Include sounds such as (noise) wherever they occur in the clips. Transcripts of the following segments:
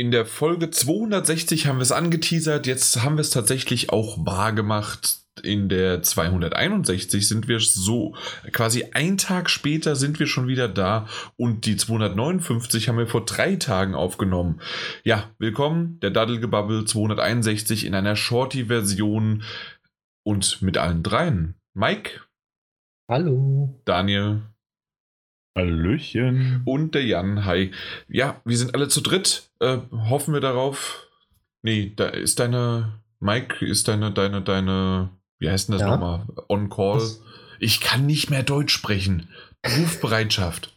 in der Folge 260 haben wir es angeteasert, jetzt haben wir es tatsächlich auch wahr gemacht. In der 261 sind wir so, quasi ein Tag später sind wir schon wieder da und die 259 haben wir vor drei Tagen aufgenommen. Ja, willkommen, der Daddelgebubble 261 in einer Shorty-Version und mit allen dreien. Mike. Hallo. Daniel. Hallöchen. Und der Jan, hi. Ja, wir sind alle zu dritt. Äh, hoffen wir darauf. Nee, da ist deine. Mike, ist deine, deine, deine. Wie heißt denn das ja? nochmal? On Call. Was? Ich kann nicht mehr Deutsch sprechen. Rufbereitschaft.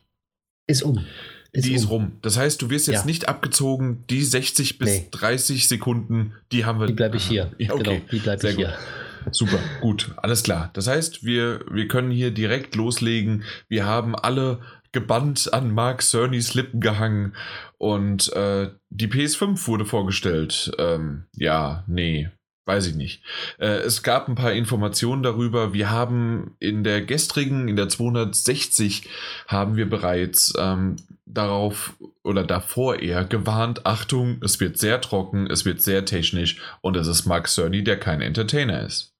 Ist um. Ist die um. ist rum. Das heißt, du wirst jetzt ja. nicht abgezogen. Die 60 bis nee. 30 Sekunden, die haben wir. Die bleibe ich hier. Ja, okay. Genau, die bleibe ich gut. hier. Super, gut, alles klar. Das heißt, wir, wir können hier direkt loslegen. Wir haben alle gebannt an Mark Cernys Lippen gehangen und äh, die PS5 wurde vorgestellt. Ähm, ja, nee, weiß ich nicht. Äh, es gab ein paar Informationen darüber. Wir haben in der gestrigen, in der 260, haben wir bereits ähm, darauf oder davor eher gewarnt, Achtung, es wird sehr trocken, es wird sehr technisch und es ist Mark Cerny, der kein Entertainer ist.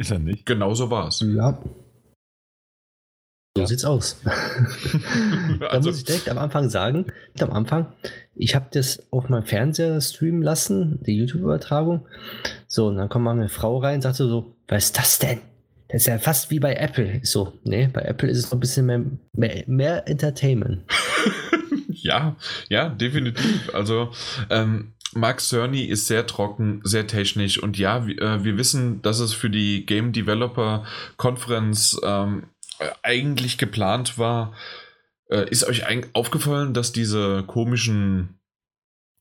Ist er nicht? Genau so war es. Ja. So ja. sieht's aus. (laughs) da also, muss ich direkt am Anfang sagen, am Anfang, ich habe das auf meinem Fernseher streamen lassen, die YouTube-Übertragung. So, und dann kommt mal eine Frau rein und sagt so, was ist das denn? Das ist ja fast wie bei Apple. So, nee, bei Apple ist es noch ein bisschen mehr, mehr, mehr Entertainment. (laughs) ja, ja, definitiv. Also, ähm, Mark Cerny ist sehr trocken, sehr technisch und ja, wir, äh, wir wissen, dass es für die Game Developer Conference ähm, eigentlich geplant war. Äh, ist euch aufgefallen, dass diese komischen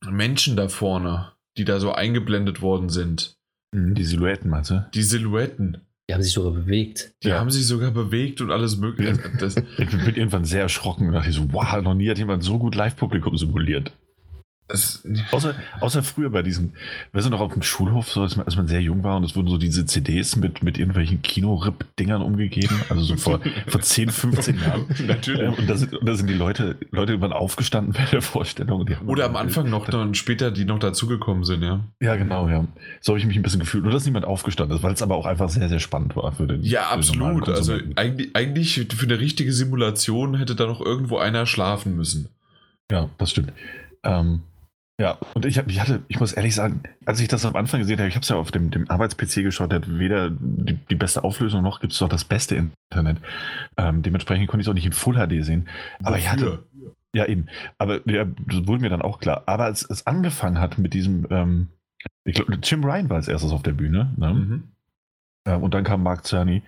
Menschen da vorne, die da so eingeblendet worden sind? Mhm, die Silhouetten, meinst du? Die Silhouetten. Die haben sich sogar bewegt. Die ja. haben sich sogar bewegt und alles mögliche. (laughs) ich bin irgendwann sehr erschrocken und dachte so, wow, noch nie hat jemand so gut Live-Publikum simuliert. Außer, außer früher bei diesem, weißt du noch auf dem Schulhof, so als man, als man sehr jung war und es wurden so diese CDs mit, mit irgendwelchen Kino-Rip-Dingern umgegeben, also so vor, (laughs) vor 10, 15 Jahren. Natürlich. Ähm, und da sind, und da sind die Leute, Leute waren aufgestanden bei der Vorstellung. Oder am Anfang noch dann später, die noch dazugekommen sind, ja. Ja, genau, ja. So habe ich mich ein bisschen gefühlt. Nur, dass niemand aufgestanden ist, weil es aber auch einfach sehr, sehr spannend war für den. Ja, absolut. Also eigentlich, eigentlich für eine richtige Simulation hätte da noch irgendwo einer schlafen müssen. Ja, das stimmt. Ähm, ja, und ich, ich hatte, ich muss ehrlich sagen, als ich das am Anfang gesehen habe, ich habe es ja auf dem, dem Arbeits-PC geschaut, der hat weder die, die beste Auflösung noch gibt es doch das beste Internet. Ähm, dementsprechend konnte ich es auch nicht in Full HD sehen. Aber Wofür? ich hatte. Ja, eben. Aber ja, das wurde mir dann auch klar. Aber als es angefangen hat mit diesem, ähm, ich glaube, Jim Ryan war als erstes auf der Bühne. Ne? Mhm. Ähm, und dann kam Mark Cerny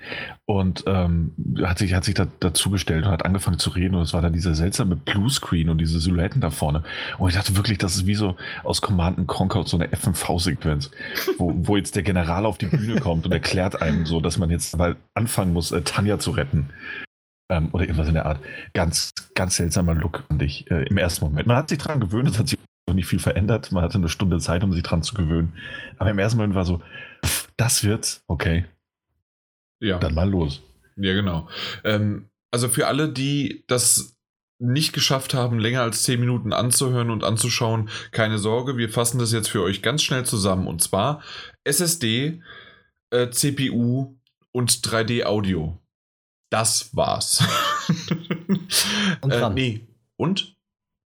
und ähm, hat sich, hat sich da, dazugestellt und hat angefangen zu reden. Und es war dann dieser seltsame Bluescreen und diese Silhouetten da vorne. Und ich dachte wirklich, das ist wie so aus Command Conquer so eine FMV-Sequenz, wo, wo jetzt der General auf die Bühne kommt und erklärt einem so, dass man jetzt mal anfangen muss, äh, Tanja zu retten. Ähm, oder irgendwas in der Art. Ganz, ganz seltsamer Look, fand ich, äh, im ersten Moment. Man hat sich daran gewöhnt, es hat sich nicht viel verändert. Man hatte eine Stunde Zeit, um sich dran zu gewöhnen. Aber im ersten Moment war so, das wird's, okay. Ja. Dann mal los. Ja, genau. Ähm, also für alle, die das nicht geschafft haben, länger als 10 Minuten anzuhören und anzuschauen, keine Sorge, wir fassen das jetzt für euch ganz schnell zusammen. Und zwar SSD, äh, CPU und 3D-Audio. Das war's. und RAM. Äh, nee. Und?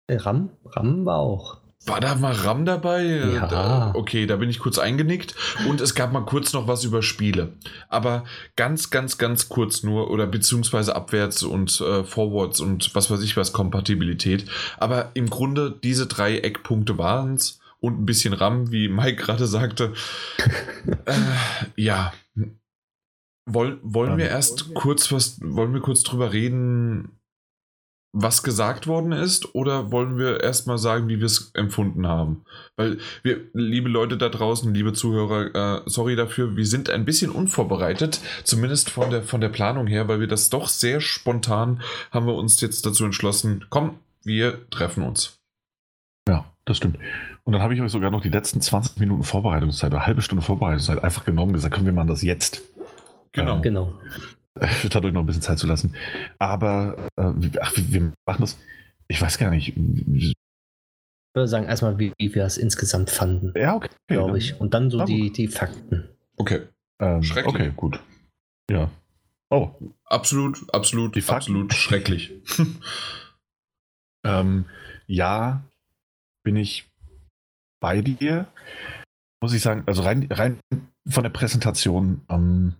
RAM? RAM war auch. War da mal RAM dabei? Ja. Da, okay, da bin ich kurz eingenickt. Und es gab mal kurz noch was über Spiele. Aber ganz, ganz, ganz kurz nur oder beziehungsweise abwärts und äh, forwards und was weiß ich was, Kompatibilität. Aber im Grunde diese drei Eckpunkte waren es. Und ein bisschen RAM, wie Mike gerade sagte. (laughs) äh, ja. Woll, wollen wir erst kurz was, wollen wir kurz drüber reden, was gesagt worden ist oder wollen wir erstmal sagen, wie wir es empfunden haben? Weil wir, liebe Leute da draußen, liebe Zuhörer, äh, sorry dafür, wir sind ein bisschen unvorbereitet, zumindest von der, von der Planung her, weil wir das doch sehr spontan haben wir uns jetzt dazu entschlossen, komm, wir treffen uns. Ja, das stimmt. Und dann habe ich euch sogar noch die letzten 20 Minuten Vorbereitungszeit, eine halbe Stunde Vorbereitungszeit einfach genommen und gesagt, komm, wir machen das jetzt. Genau. Ähm, genau. (laughs) euch noch ein bisschen Zeit zu lassen. Aber äh, ach, wir machen das, ich weiß gar nicht. würde sagen, erstmal, wie, wie wir das insgesamt fanden. Ja, okay. Glaube ich. Und dann so die, die Fakten. Okay. Ähm, Schrecklich. Okay, gut. Ja. Oh. Absolut, absolut, die absolut schrecklich. (laughs) ähm, ja, bin ich bei dir. Muss ich sagen, also rein, rein von der Präsentation, ähm,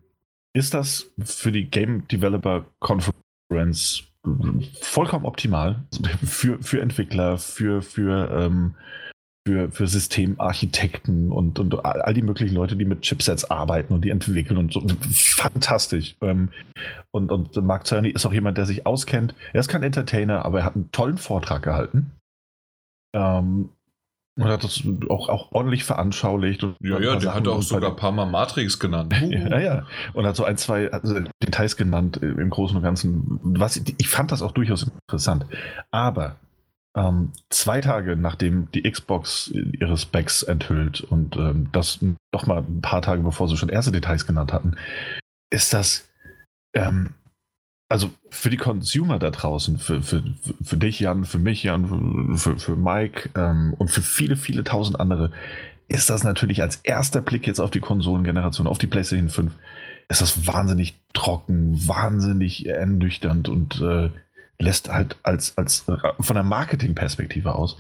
ist das für die Game Developer Conference vollkommen optimal (laughs) für, für Entwickler, für, für, ähm, für, für Systemarchitekten und, und all die möglichen Leute, die mit Chipsets arbeiten und die entwickeln und so. Fantastisch. Ähm, und, und Mark Cerny ist auch jemand, der sich auskennt. Er ist kein Entertainer, aber er hat einen tollen Vortrag gehalten. Ähm, und hat das auch, auch ordentlich veranschaulicht. Ja, ja, der hat auch sogar ein paar Mal Matrix genannt. (laughs) ja, ja. Und hat so ein, zwei also Details genannt äh, im Großen und Ganzen. Was, ich fand das auch durchaus interessant. Aber ähm, zwei Tage nachdem die Xbox ihre Specs enthüllt und ähm, das noch mal ein paar Tage bevor sie schon erste Details genannt hatten, ist das ähm, also für die Consumer da draußen, für, für, für dich, Jan, für mich, Jan, für, für Mike ähm, und für viele, viele tausend andere, ist das natürlich als erster Blick jetzt auf die Konsolengeneration, auf die PlayStation 5, ist das wahnsinnig trocken, wahnsinnig ernüchternd und äh, lässt halt als, als von der Marketingperspektive aus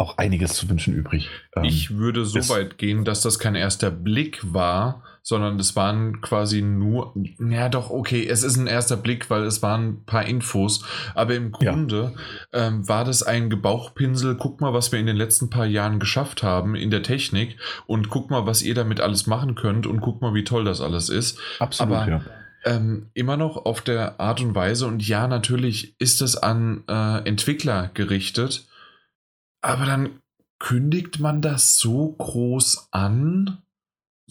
auch einiges zu wünschen übrig. Ähm, ich würde so weit gehen, dass das kein erster Blick war, sondern es waren quasi nur, ja doch, okay, es ist ein erster Blick, weil es waren ein paar Infos, aber im Grunde ja. ähm, war das ein Gebauchpinsel, guck mal, was wir in den letzten paar Jahren geschafft haben in der Technik und guck mal, was ihr damit alles machen könnt und guck mal, wie toll das alles ist. Absolut, aber, ja. Ähm, immer noch auf der Art und Weise und ja, natürlich ist es an äh, Entwickler gerichtet, aber dann kündigt man das so groß an?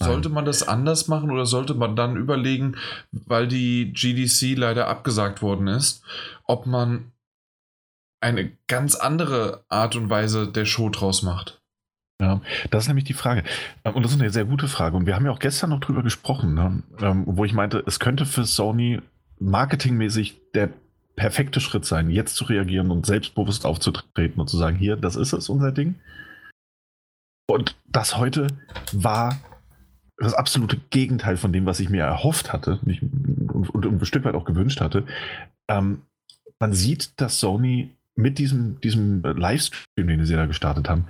Sollte man das anders machen oder sollte man dann überlegen, weil die GDC leider abgesagt worden ist, ob man eine ganz andere Art und Weise der Show draus macht? Ja, das ist nämlich die Frage. Und das ist eine sehr gute Frage. Und wir haben ja auch gestern noch drüber gesprochen, ne? Ähm, wo ich meinte, es könnte für Sony marketingmäßig der perfekte Schritt sein, jetzt zu reagieren und selbstbewusst aufzutreten und zu sagen, hier, das ist es, unser Ding. Und das heute war das absolute Gegenteil von dem, was ich mir erhofft hatte nicht, und, und, ein Stück weit auch gewünscht hatte. Ähm, man sieht, dass Sony mit diesem, diesem Livestream, den sie da gestartet haben,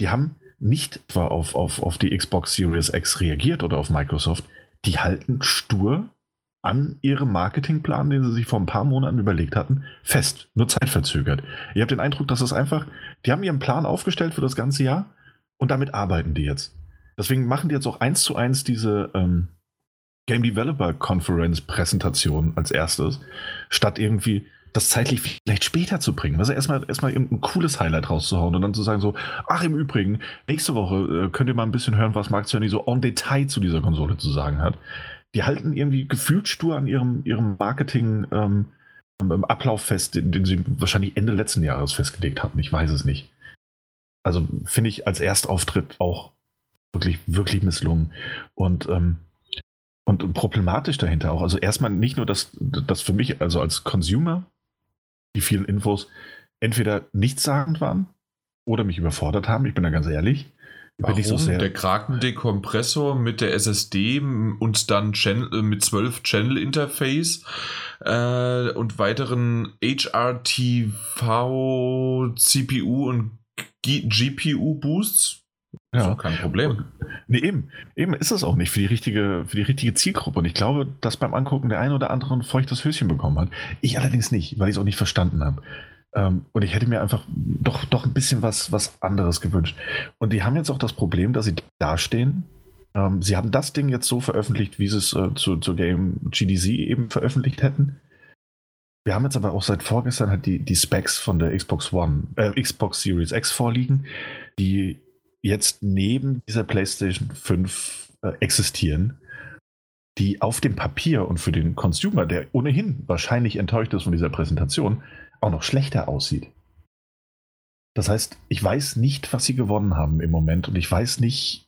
die haben nicht auf, auf, auf die Xbox Series X reagiert oder auf Microsoft, die halten stur an ihrem Marketingplan, den sie sich vor ein paar Monaten überlegt hatten, fest, nur zeitverzögert. Ihr habt den Eindruck, dass es einfach, die haben ihren Plan aufgestellt für das ganze Jahr und damit arbeiten die jetzt. Deswegen machen die jetzt auch eins zu eins diese ähm, Game Developer Conference Präsentation als erstes, statt irgendwie das zeitlich vielleicht später zu bringen. Also erstmal erstmal ein cooles Highlight rauszuhauen und dann zu sagen so, ach im Übrigen, nächste Woche äh, könnt ihr mal ein bisschen hören, was Mark Cerny so en Detail zu dieser Konsole zu sagen hat die halten irgendwie gefühlt stur an ihrem, ihrem Marketing ähm, Ablauf fest, den, den, sie wahrscheinlich Ende letzten Jahres festgelegt hatten. Ich weiß es nicht. Also finde ich als Erstauftritt auch wirklich, wirklich misslungen. Und, ähm, und problematisch dahinter auch. Also erstmal nicht nur, dass das für mich, also als Consumer, die vielen Infos entweder nichtssagend waren oder mich überfordert haben, ich bin da ganz ehrlich. Warum? Bin ich so sehr der Kraken-Dekompressor mit der SSD und dann Channel, äh, mit 12 Channel-Interface äh, und weiteren HRTV, CPU und GPU-Boosts. Ja, kein Problem. Nee, eben. Eben ist es auch nicht für die richtige, für die richtige Zielgruppe. Und ich glaube, dass beim Angucken der ein oder andere ein feuchtes Höschen bekommen hat. Ich allerdings nicht, weil ich es auch nicht verstanden habe. Ähm, und ich hätte mir einfach doch, doch ein bisschen was, was anderes gewünscht. Und die haben jetzt auch das Problem, dass sie dastehen. Ähm, sie haben das Ding jetzt so veröffentlicht, wie sie es äh, zu, zu Game GDC eben veröffentlicht hätten. Wir haben jetzt aber auch seit vorgestern halt die, die Specs von der Xbox One, äh, Xbox Series X vorliegen, die jetzt neben dieser PlayStation 5 äh, existieren, die auf dem Papier und für den Consumer, der ohnehin wahrscheinlich enttäuscht ist von dieser Präsentation, auch noch schlechter aussieht. Das heißt, ich weiß nicht, was sie gewonnen haben im Moment und ich weiß nicht,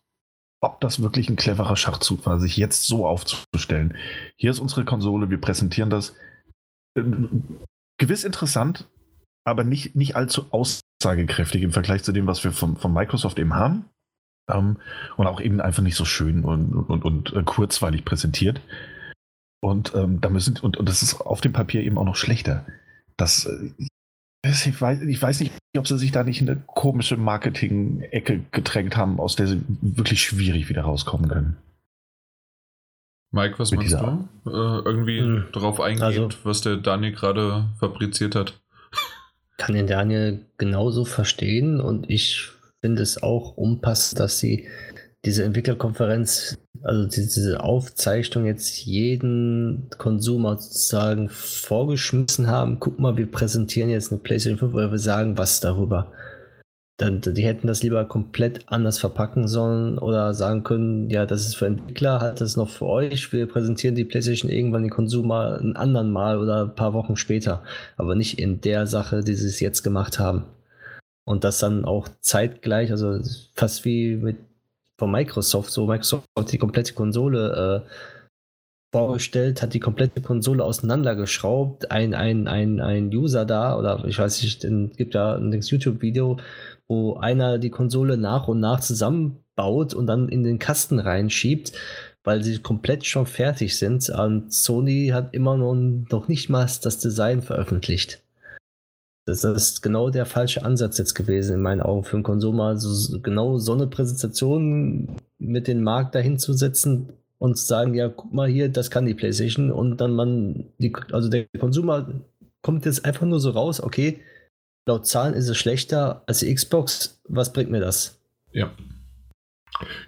ob das wirklich ein cleverer Schachzug war, sich jetzt so aufzustellen. Hier ist unsere Konsole, wir präsentieren das. Ähm, gewiss interessant, aber nicht, nicht allzu aussagekräftig im Vergleich zu dem, was wir von, von Microsoft eben haben. Ähm, und auch eben einfach nicht so schön und, und, und, und kurzweilig präsentiert. Und ähm, da müssen, und, und das ist auf dem Papier eben auch noch schlechter. Das, ich weiß, ich weiß nicht, ob sie sich da nicht in eine komische Marketing-Ecke gedrängt haben, aus der sie wirklich schwierig wieder rauskommen können. Mike, was meinst du? Äh, irgendwie hm. darauf eingehend, also, was der Daniel gerade fabriziert hat? Kann den Daniel genauso verstehen und ich finde es auch unpassend, dass sie diese Entwicklerkonferenz, also diese Aufzeichnung jetzt jeden Konsumer sozusagen vorgeschmissen haben. Guck mal, wir präsentieren jetzt eine PlayStation 5, weil wir sagen was darüber. Dann, die hätten das lieber komplett anders verpacken sollen oder sagen können, ja, das ist für Entwickler, halt das noch für euch. Wir präsentieren die PlayStation irgendwann den Konsumer ein anderen Mal oder ein paar Wochen später. Aber nicht in der Sache, die sie es jetzt gemacht haben. Und das dann auch zeitgleich, also fast wie mit von Microsoft, so Microsoft hat die komplette Konsole äh, vorgestellt, hat die komplette Konsole auseinandergeschraubt, ein, ein, ein, ein User da, oder ich weiß nicht, es gibt da ein YouTube-Video, wo einer die Konsole nach und nach zusammenbaut und dann in den Kasten reinschiebt, weil sie komplett schon fertig sind. Und Sony hat immer noch, noch nicht mal das Design veröffentlicht. Das ist genau der falsche Ansatz jetzt gewesen, in meinen Augen, für einen Konsumer. Also genau so eine Präsentation mit dem Markt dahin zu setzen und zu sagen, ja, guck mal hier, das kann die PlayStation. Und dann man, die, also der Konsumer kommt jetzt einfach nur so raus, okay, laut Zahlen ist es schlechter als die Xbox. Was bringt mir das? Ja.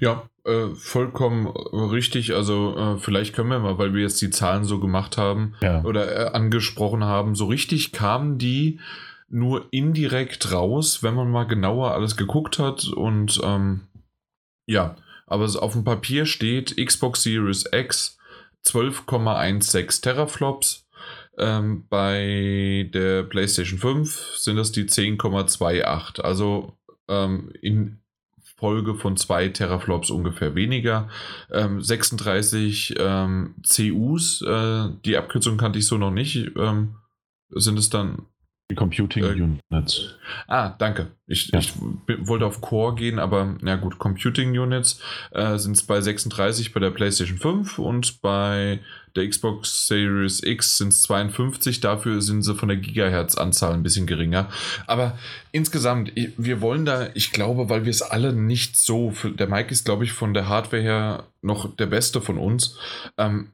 Ja, äh, vollkommen richtig. Also äh, vielleicht können wir mal, weil wir jetzt die Zahlen so gemacht haben ja. oder äh, angesprochen haben, so richtig kamen die nur indirekt raus, wenn man mal genauer alles geguckt hat und ähm, ja, aber auf dem Papier steht Xbox Series X 12,16 Teraflops. Ähm, bei der PlayStation 5 sind das die 10,28. Also ähm, in Folge von 2 Teraflops ungefähr weniger. Ähm, 36 ähm, CUs, äh, die Abkürzung kannte ich so noch nicht. Ähm, sind es dann die Computing äh, Units. Ah, danke. Ich, ja. ich wollte auf Core gehen, aber na gut, Computing Units äh, sind es bei 36 bei der PlayStation 5 und bei der Xbox Series X sind es 52. Dafür sind sie von der Gigahertz-Anzahl ein bisschen geringer. Aber insgesamt, wir wollen da, ich glaube, weil wir es alle nicht so, der Mike ist, glaube ich, von der Hardware her noch der Beste von uns. Ähm,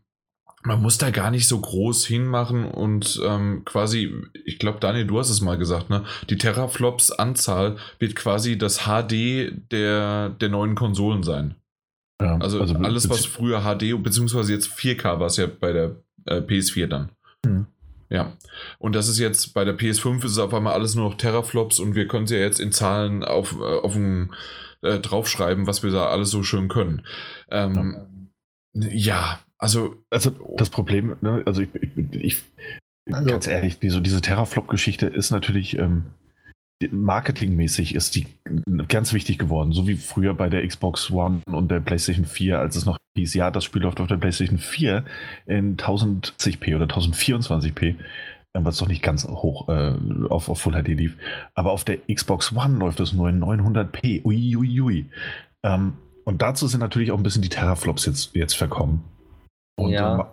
man muss da gar nicht so groß hinmachen und ähm, quasi, ich glaube, Daniel, du hast es mal gesagt, ne? Die Teraflops-Anzahl wird quasi das HD der, der neuen Konsolen sein. Ja, also, also, alles, was früher HD, beziehungsweise jetzt 4K war es ja bei der äh, PS4 dann. Mhm. Ja. Und das ist jetzt bei der PS5 ist es auf einmal alles nur noch Teraflops und wir können sie ja jetzt in Zahlen auf, äh, auf ein, äh, draufschreiben, was wir da alles so schön können. Ähm, ja. ja also, also das Problem, ne, also ich, ich, ich also, ganz ehrlich, diese, diese Terraflop-Geschichte ist natürlich ähm, marketingmäßig ist die ganz wichtig geworden, so wie früher bei der Xbox One und der PlayStation 4, als es noch hieß, ja, das Spiel läuft auf der PlayStation 4 in 1080p oder 1024p, äh, was doch nicht ganz hoch äh, auf, auf Full HD lief. Aber auf der Xbox One läuft es nur in 900p. Uiuiui. Ui, ui. ähm, und dazu sind natürlich auch ein bisschen die Terraflops jetzt, jetzt verkommen. Und, ja, ähm,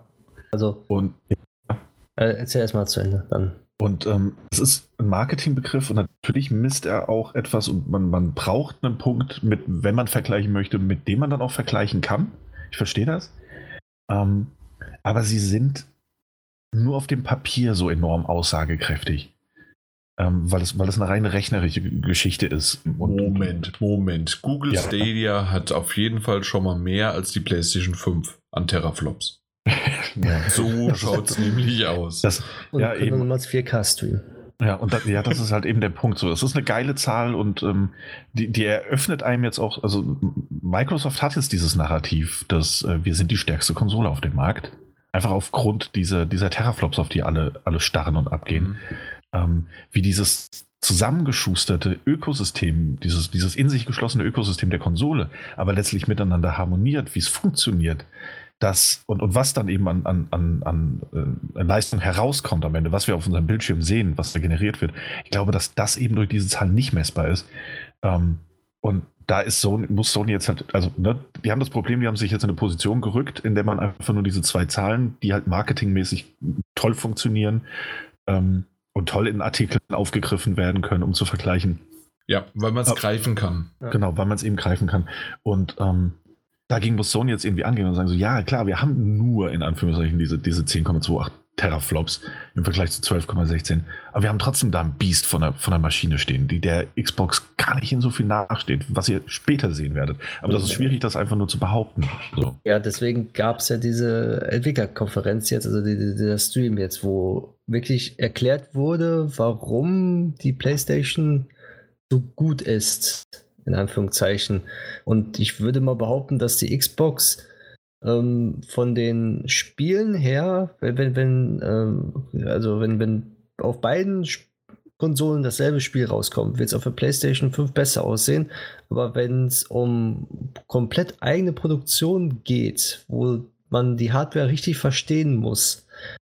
also. Und, ja. Äh, erzähl erstmal zu Ende, dann. Und ähm, es ist ein Marketingbegriff und natürlich misst er auch etwas und man, man braucht einen Punkt, mit, wenn man vergleichen möchte, mit dem man dann auch vergleichen kann. Ich verstehe das. Ähm, aber sie sind nur auf dem Papier so enorm aussagekräftig. Ähm, weil, es, weil es eine reine rechnerische Geschichte ist. Und, Moment, Moment. Google ja. Stadia hat auf jeden Fall schon mal mehr als die PlayStation 5 an Teraflops. (laughs) ja. So schaut es nämlich aus. Das, und ja, eben. nochmals 4K-Stream. Ja, und das, ja, das ist halt eben der Punkt. So, es ist eine geile Zahl und ähm, die, die eröffnet einem jetzt auch, also Microsoft hat jetzt dieses Narrativ, dass äh, wir sind die stärkste Konsole auf dem Markt. Einfach aufgrund dieser, dieser Teraflops, auf die alle, alle starren und abgehen. Mhm. Ähm, wie dieses zusammengeschusterte Ökosystem, dieses, dieses in sich geschlossene Ökosystem der Konsole, aber letztlich miteinander harmoniert, wie es funktioniert, das und, und was dann eben an, an, an, an äh, Leistung herauskommt am Ende, was wir auf unserem Bildschirm sehen, was da generiert wird, ich glaube, dass das eben durch diese Zahlen nicht messbar ist. Ähm, und da ist Sony, muss Sony jetzt halt, also ne, die haben das Problem, die haben sich jetzt in eine Position gerückt, in der man einfach nur diese zwei Zahlen, die halt marketingmäßig toll funktionieren ähm, und toll in Artikeln aufgegriffen werden können, um zu vergleichen. Ja, weil man es greifen kann. Genau, weil man es eben greifen kann. Und ähm, dagegen muss Sony jetzt irgendwie angehen und sagen so, ja klar, wir haben nur in Anführungszeichen diese, diese 10,28 Teraflops im Vergleich zu 12,16. Aber wir haben trotzdem da ein Biest von der, von der Maschine stehen, die der Xbox gar nicht in so viel nachsteht, was ihr später sehen werdet. Aber das ist schwierig, das einfach nur zu behaupten. So. Ja, deswegen gab es ja diese Entwicklerkonferenz jetzt, also die, die, der Stream jetzt, wo wirklich erklärt wurde, warum die PlayStation so gut ist, in Anführungszeichen. Und ich würde mal behaupten, dass die Xbox ähm, von den Spielen her, wenn, wenn, wenn ähm, also wenn, wenn auf beiden Konsolen dasselbe Spiel rauskommt, wird es auf der PlayStation 5 besser aussehen. Aber wenn es um komplett eigene Produktion geht, wo man die Hardware richtig verstehen muss,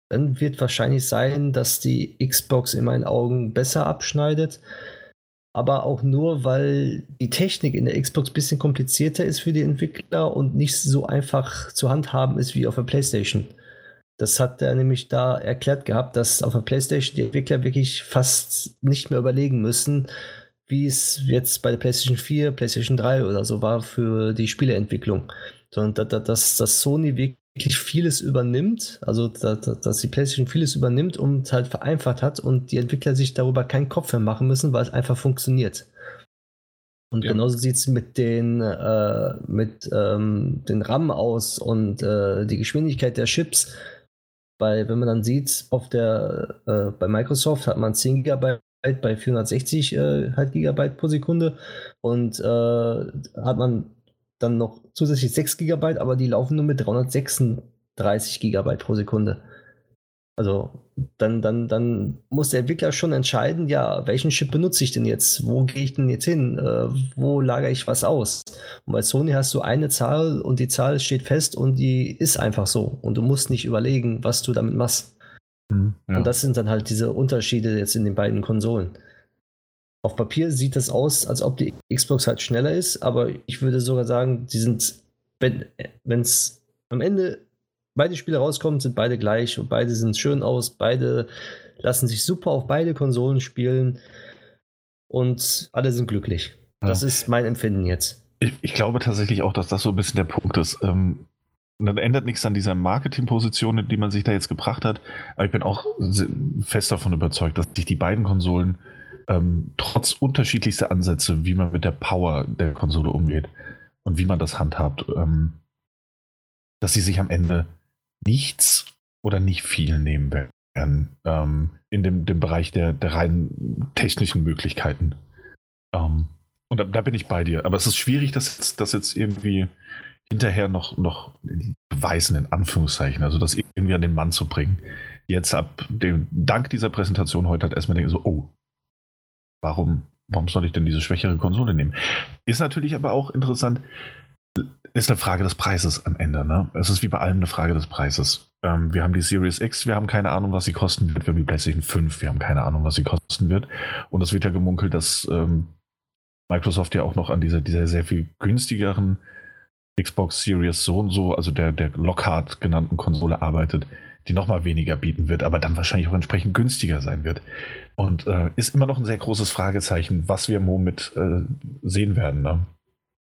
dann wird wahrscheinlich sein, dass die Xbox in meinen Augen besser abschneidet aber auch nur, weil die Technik in der Xbox ein bisschen komplizierter ist für die Entwickler und nicht so einfach zu handhaben ist wie auf der PlayStation. Das hat er nämlich da erklärt gehabt, dass auf der PlayStation die Entwickler wirklich fast nicht mehr überlegen müssen, wie es jetzt bei der PlayStation 4, PlayStation 3 oder so war für die Spieleentwicklung. Sondern dass, dass Sony wirklich wirklich vieles übernimmt, also dass, dass die PlayStation vieles übernimmt und halt vereinfacht hat und die Entwickler sich darüber keinen Kopf mehr machen müssen, weil es einfach funktioniert. Und ja. genauso sieht es mit den, äh, mit, ähm, den RAM aus und äh, die Geschwindigkeit der Chips. Weil, wenn man dann sieht, auf der, äh, bei Microsoft hat man 10 GB bei 460 äh, halt Gigabyte pro Sekunde und äh, hat man dann noch zusätzlich 6 GB, aber die laufen nur mit 336 GB pro Sekunde. Also dann, dann, dann muss der Entwickler schon entscheiden, ja, welchen Chip benutze ich denn jetzt? Wo gehe ich denn jetzt hin? Äh, wo lagere ich was aus? Und bei Sony hast du eine Zahl und die Zahl steht fest und die ist einfach so. Und du musst nicht überlegen, was du damit machst. Mhm, ja. Und das sind dann halt diese Unterschiede jetzt in den beiden Konsolen. Auf Papier sieht es aus, als ob die Xbox halt schneller ist, aber ich würde sogar sagen, die sind, wenn es am Ende beide Spiele rauskommen, sind beide gleich und beide sehen schön aus, beide lassen sich super auf beide Konsolen spielen und alle sind glücklich. Ja. Das ist mein Empfinden jetzt. Ich, ich, glaube tatsächlich auch, dass das so ein bisschen der Punkt ist. Ähm, dann ändert nichts an dieser Marketingposition, die man sich da jetzt gebracht hat. Aber ich bin auch fest davon überzeugt, dass sich die beiden Konsolen ähm, trotz unterschiedlichster Ansätze, wie man mit der Power der Konsole umgeht und wie man das handhabt, ähm, dass sie sich am Ende nichts oder nicht viel nehmen werden ähm, in dem, dem Bereich der, der rein technischen Möglichkeiten. Ähm, und da, da, bin ich bei dir. Aber es ist schwierig, das jetzt, das jetzt irgendwie hinterher noch, noch beweisen, in Anführungszeichen, also das irgendwie an den Mann zu bringen. Jetzt ab dem Dank dieser Präsentation heute hat erstmal denken so, oh, warum, warum soll ich denn diese schwächere Konsole nehmen? Ist natürlich aber auch interessant, ist eine Frage des Preises am Ende. Ne? Es ist wie bei allem eine Frage des Preises. Ähm, wir haben die Series X, wir haben keine Ahnung, was sie kosten wird. Wir haben die PlayStation 5, wir haben keine Ahnung, was sie kosten wird. Und es wird ja gemunkelt, dass ähm, Microsoft ja auch noch an dieser, dieser sehr viel günstigeren Xbox Series so und so, also der, der Lockhart genannten Konsole arbeitet, die nochmal weniger bieten wird, aber dann wahrscheinlich auch entsprechend günstiger sein wird. Und äh, ist immer noch ein sehr großes Fragezeichen, was wir womit äh, sehen werden. Ne?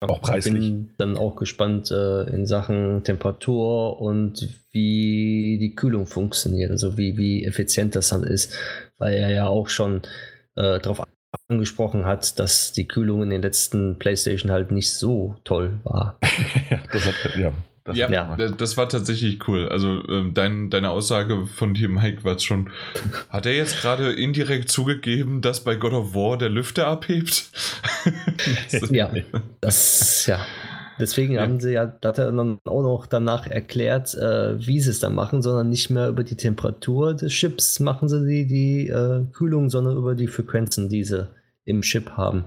Auch preislich. Ich bin dann auch gespannt äh, in Sachen Temperatur und wie die Kühlung funktioniert, also wie, wie effizient das dann ist, weil er ja auch schon äh, darauf angesprochen hat, dass die Kühlung in den letzten PlayStation halt nicht so toll war. (laughs) ja, das hat, ja, das ja, ja. das war tatsächlich cool. Also ähm, dein, deine Aussage von dir, Mike, war schon. Hat er jetzt gerade indirekt zugegeben, dass bei God of War der Lüfter abhebt? (laughs) ja, das ja. Deswegen ja. haben sie ja, hat er dann auch noch danach erklärt, äh, wie sie es dann machen, sondern nicht mehr über die Temperatur des Chips machen sie die, die äh, Kühlung, sondern über die Frequenzen, die sie im Chip haben.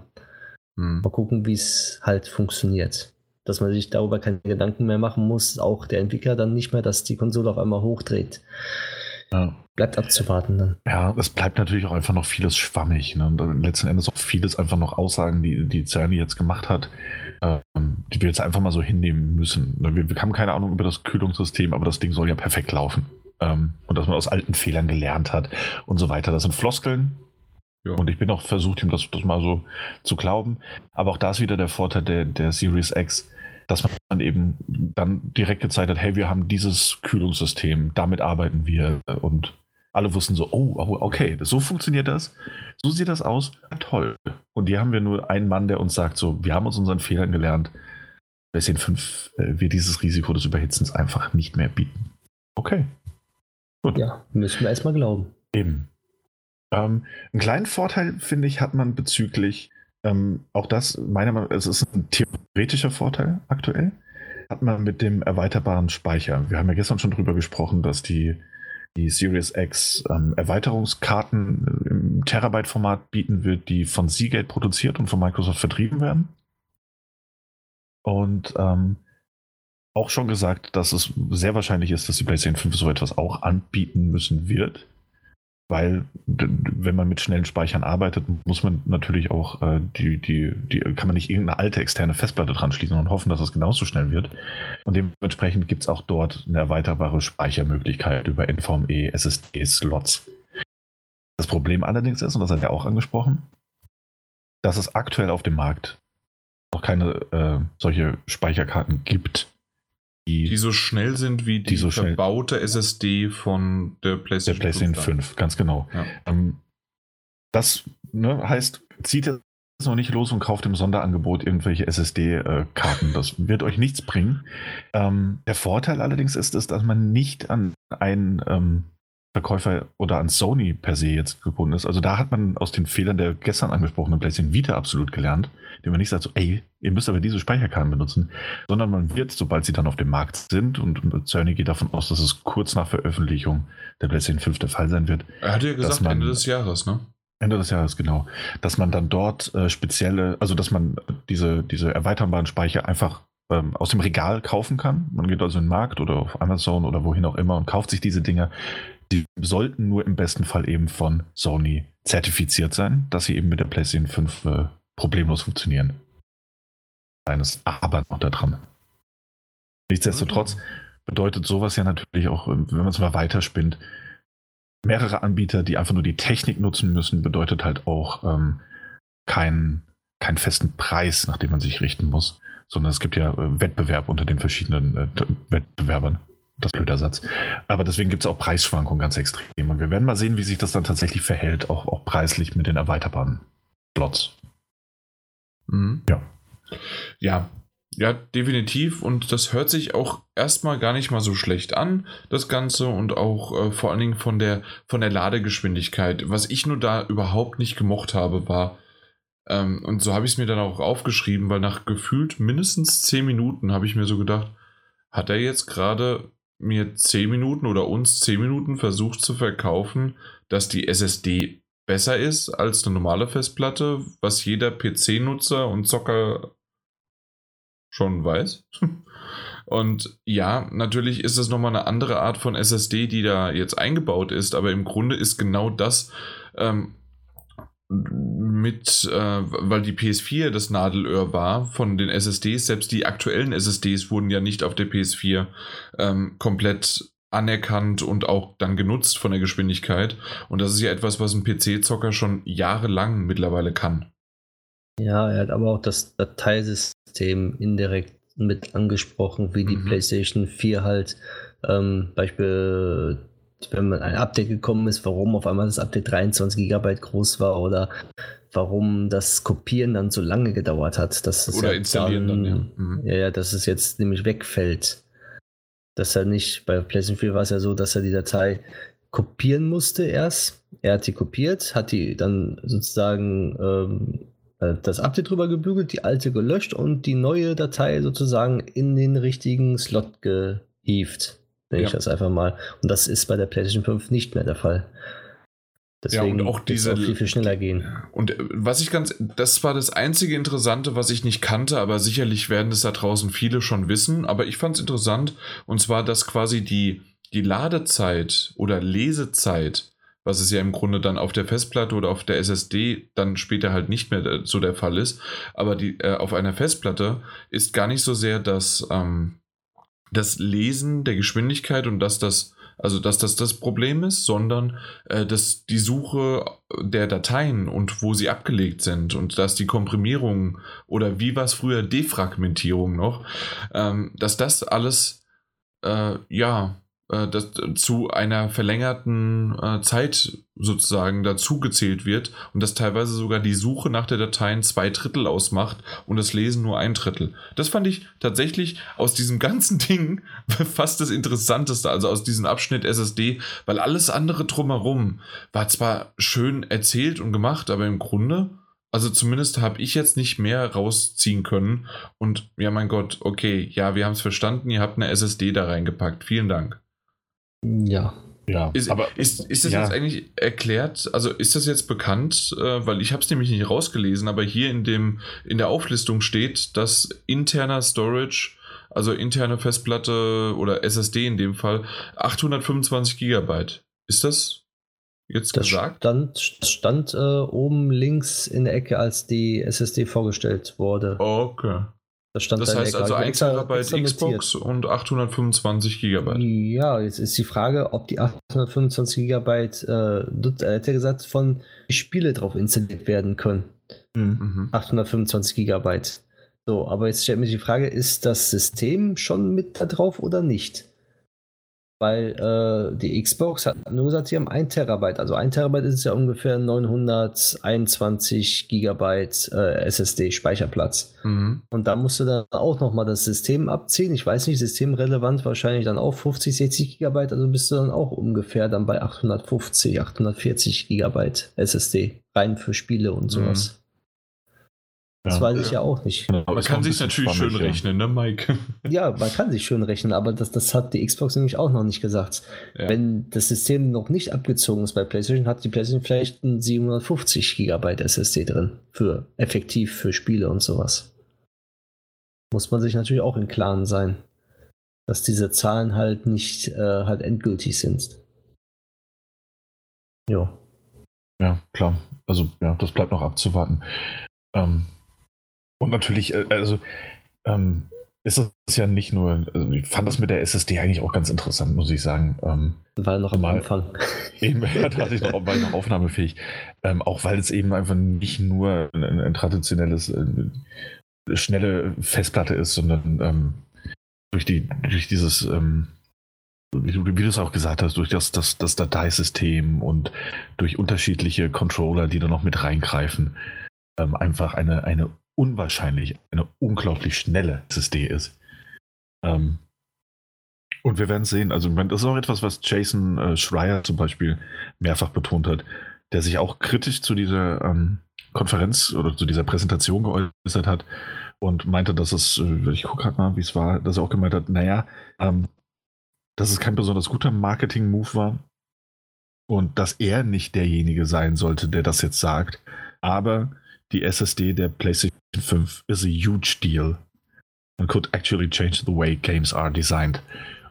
Hm. Mal gucken, wie es halt funktioniert. Dass man sich darüber keine Gedanken mehr machen muss, auch der Entwickler dann nicht mehr, dass die Konsole auf einmal hochdreht. Ja. Bleibt abzuwarten dann. Ja, es bleibt natürlich auch einfach noch vieles schwammig. Ne? Und letzten Endes auch vieles einfach noch Aussagen, die die Cerny jetzt gemacht hat, ähm, die wir jetzt einfach mal so hinnehmen müssen. Ne? Wir, wir, haben keine Ahnung über das Kühlungssystem, aber das Ding soll ja perfekt laufen. Ähm, und dass man aus alten Fehlern gelernt hat und so weiter. Das sind Floskeln. Ja. Und ich bin auch versucht, ihm das, das mal so zu glauben. Aber auch da ist wieder der Vorteil der, der Series X dass man eben dann direkt gezeigt hat, hey, wir haben dieses Kühlungssystem, damit arbeiten wir und alle wussten so, oh, oh, okay, so funktioniert das, so sieht das aus, toll. Und hier haben wir nur einen Mann, der uns sagt, so, wir haben aus unseren Fehlern gelernt, PlayStation 5 äh, wird dieses Risiko des Überhitzens einfach nicht mehr bieten. Okay. Gut. Ja, müssen wir erstmal glauben. Eben. Ähm, einen kleinen Vorteil, finde ich, hat man bezüglich ähm, auch das, meiner Meinung nach, es ist ein theoretischer Vorteil aktuell. Hat man mit dem erweiterbaren Speicher. Wir haben ja gestern schon darüber gesprochen, dass die, die Series X ähm, Erweiterungskarten im Terabyte-Format bieten wird, die von Seagate produziert und von Microsoft vertrieben werden. Und ähm, auch schon gesagt, dass es sehr wahrscheinlich ist, dass die PlayStation 5 so etwas auch anbieten müssen wird weil wenn man mit schnellen Speichern arbeitet, muss man natürlich auch äh, die, die, die, kann man nicht irgendeine alte externe Festplatte dran schließen und hoffen, dass es genauso schnell wird. Und dementsprechend gibt es auch dort eine erweiterbare Speichermöglichkeit über NVMe, SSD-Slots. Das Problem allerdings ist, und das hat er auch angesprochen, dass es aktuell auf dem Markt noch keine äh, solche Speicherkarten gibt, die, die so schnell sind wie die, die so verbaute SSD von der PlayStation, der PlayStation 5. 5 ganz genau. Ja. Ähm, das ne, heißt, zieht jetzt noch nicht los und kauft im Sonderangebot irgendwelche SSD-Karten. Äh, das wird euch nichts bringen. Ähm, der Vorteil allerdings ist, ist, dass man nicht an ein ähm, Verkäufer oder an Sony per se jetzt gebunden ist. Also da hat man aus den Fehlern der gestern angesprochenen PlayStation Vita absolut gelernt, indem man nicht sagt, so, ey, ihr müsst aber diese Speicherkarten benutzen, sondern man wird, sobald sie dann auf dem Markt sind, und, Sony geht davon aus, dass es kurz nach Veröffentlichung der PlayStation 5 der Fall sein wird. Er hat ja gesagt, man, Ende des Jahres, ne? Ende des Jahres, genau. Dass man dann dort äh, spezielle, also dass man diese, diese erweiterbaren Speicher einfach ähm, aus dem Regal kaufen kann. Man geht also in den Markt oder auf Amazon oder wohin auch immer und kauft sich diese Dinger die sollten nur im besten Fall eben von Sony zertifiziert sein, dass sie eben mit der PlayStation 5 äh, problemlos funktionieren. Eines Aber noch da dran. Nichtsdestotrotz bedeutet sowas ja natürlich auch, wenn man es mal weiterspinnt, mehrere Anbieter, die einfach nur die Technik nutzen müssen, bedeutet halt auch ähm, keinen keinen festen Preis, nach dem man sich richten muss, sondern es gibt ja äh, Wettbewerb unter den verschiedenen äh, Wettbewerbern. Das ist blöder Satz. Aber deswegen gibt es auch Preisschwankungen ganz extrem. Und wir werden mal sehen, wie sich das dann tatsächlich verhält, auch, auch preislich mit den erweiterbaren Slots. Mhm. Ja. Ja, ja, definitiv. Und das hört sich auch erstmal gar nicht mal so schlecht an, das Ganze. Und auch äh, vor allen Dingen von der, von der Ladegeschwindigkeit. Was ich nur da überhaupt nicht gemocht habe, war, ähm, und so habe ich es mir dann auch aufgeschrieben, weil nach gefühlt mindestens 10 Minuten habe ich mir so gedacht, hat er jetzt gerade mir 10 Minuten oder uns 10 Minuten versucht zu verkaufen, dass die SSD besser ist als eine normale Festplatte, was jeder PC-Nutzer und Zocker schon weiß. (laughs) Und ja, natürlich ist es nochmal eine andere Art von SSD, die da jetzt eingebaut ist, aber im Grunde ist genau das, ähm, mit, äh, weil die PS4 das Nadelöhr war von den SSDs, selbst die aktuellen SSDs wurden ja nicht auf der PS4 ähm, komplett anerkannt und auch dann genutzt von der Geschwindigkeit. Und das ist ja etwas, was ein PC-Zocker schon jahrelang mittlerweile kann. Ja, er hat aber auch das Dateisystem indirekt mit angesprochen, wie die mhm. PlayStation 4 halt ähm, Beispiel wenn ein Update gekommen ist, warum auf einmal das Update 23 GB groß war oder warum das Kopieren dann so lange gedauert hat. Dass oder ja installieren dann, dann ja. Mhm. ja. dass es jetzt nämlich wegfällt. Dass er nicht, bei PlayStation 4 war es ja so, dass er die Datei kopieren musste erst. Er hat die kopiert, hat die dann sozusagen ähm, äh, das Update drüber gebügelt, die alte gelöscht und die neue Datei sozusagen in den richtigen Slot gehievt nenne ja. ich das einfach mal. Und das ist bei der PlayStation 5 nicht mehr der Fall. Deswegen ja, und auch diese auch viel, viel schneller gehen. Und äh, was ich ganz, das war das einzige Interessante, was ich nicht kannte, aber sicherlich werden es da draußen viele schon wissen. Aber ich fand es interessant, und zwar, dass quasi die, die Ladezeit oder Lesezeit, was es ja im Grunde dann auf der Festplatte oder auf der SSD dann später halt nicht mehr äh, so der Fall ist, aber die, äh, auf einer Festplatte ist gar nicht so sehr das, ähm, das Lesen der Geschwindigkeit und dass das also, dass das das Problem ist, sondern äh, dass die Suche der Dateien und wo sie abgelegt sind und dass die Komprimierung oder wie war es früher Defragmentierung noch, ähm, dass das alles äh, ja äh, das, zu einer verlängerten äh, Zeit sozusagen dazugezählt wird und dass teilweise sogar die Suche nach der Datei zwei Drittel ausmacht und das Lesen nur ein Drittel. Das fand ich tatsächlich aus diesem ganzen (laughs) Ding fast das Interessanteste, also aus diesem Abschnitt SSD, weil alles andere drumherum war zwar schön erzählt und gemacht, aber im Grunde also zumindest habe ich jetzt nicht mehr rausziehen können. Und ja, mein Gott, okay, ja, wir haben es verstanden, ihr habt eine SSD da reingepackt. Vielen Dank. Ja. Ja, ist, aber ist, ist das ja. jetzt eigentlich erklärt? Also ist das jetzt bekannt? Äh, weil ich habe es nämlich nicht rausgelesen, aber hier in dem in der Auflistung steht, dass interner Storage, also interne Festplatte oder SSD in dem Fall 825 Gigabyte. Ist das jetzt das gesagt? Stand, stand äh, oben links in der Ecke, als die SSD vorgestellt wurde. Okay. Das, das heißt also 1 Terabyte Xbox und 825 Gigabyte. Ja, jetzt ist die Frage, ob die 825 Gigabyte, äh, äh er gesagt, von Spiele drauf installiert werden können. Mhm. 825 Gigabyte. So, aber jetzt stellt mich die Frage, ist das System schon mit da drauf oder nicht? Weil äh, die Xbox hat nur gesagt, sie haben 1 Terabyte. Also 1 Terabyte ist ja ungefähr 921 Gigabyte äh, SSD-Speicherplatz. Mhm. Und da musst du dann auch nochmal das System abziehen. Ich weiß nicht, systemrelevant wahrscheinlich dann auch 50, 60 Gigabyte. Also bist du dann auch ungefähr dann bei 850, 840 Gigabyte SSD. Rein für Spiele und sowas. Mhm. Das ja. weiß ich ja auch nicht. Genau, man kann sich natürlich schön ja. rechnen, ne, Mike? (laughs) Ja, man kann sich schön rechnen, aber das, das hat die Xbox nämlich auch noch nicht gesagt. Ja. Wenn das System noch nicht abgezogen ist bei PlayStation, hat die PlayStation vielleicht ein 750 GB SSD drin. Für effektiv für Spiele und sowas. Muss man sich natürlich auch im Klaren sein, dass diese Zahlen halt nicht äh, halt endgültig sind. Ja. Ja, klar. Also, ja, das bleibt noch abzuwarten. Ähm, und natürlich, äh, also ähm, ist es ja nicht nur, also ich fand das mit der SSD eigentlich auch ganz interessant, muss ich sagen. Ähm, war noch am mal, Anfang. (laughs) Eben, ja, da hatte ich noch, war noch aufnahmefähig. Ähm, auch weil es eben einfach nicht nur ein, ein traditionelles, äh, schnelle Festplatte ist, sondern ähm, durch, die, durch dieses, ähm, wie du, wie du es auch gesagt hast, durch das, das, das Dateisystem und durch unterschiedliche Controller, die da noch mit reingreifen, ähm, einfach eine, eine unwahrscheinlich eine unglaublich schnelle SSD ist. Ähm, und wir werden sehen, also das ist auch etwas, was Jason äh, Schreier zum Beispiel mehrfach betont hat, der sich auch kritisch zu dieser ähm, Konferenz oder zu dieser Präsentation geäußert hat und meinte, dass es, äh, ich gucke gerade mal, wie es war, dass er auch gemeint hat, naja, ähm, dass es kein besonders guter Marketing-Move war und dass er nicht derjenige sein sollte, der das jetzt sagt, aber die SSD der PlayStation 5 is a huge deal and could actually change the way games are designed.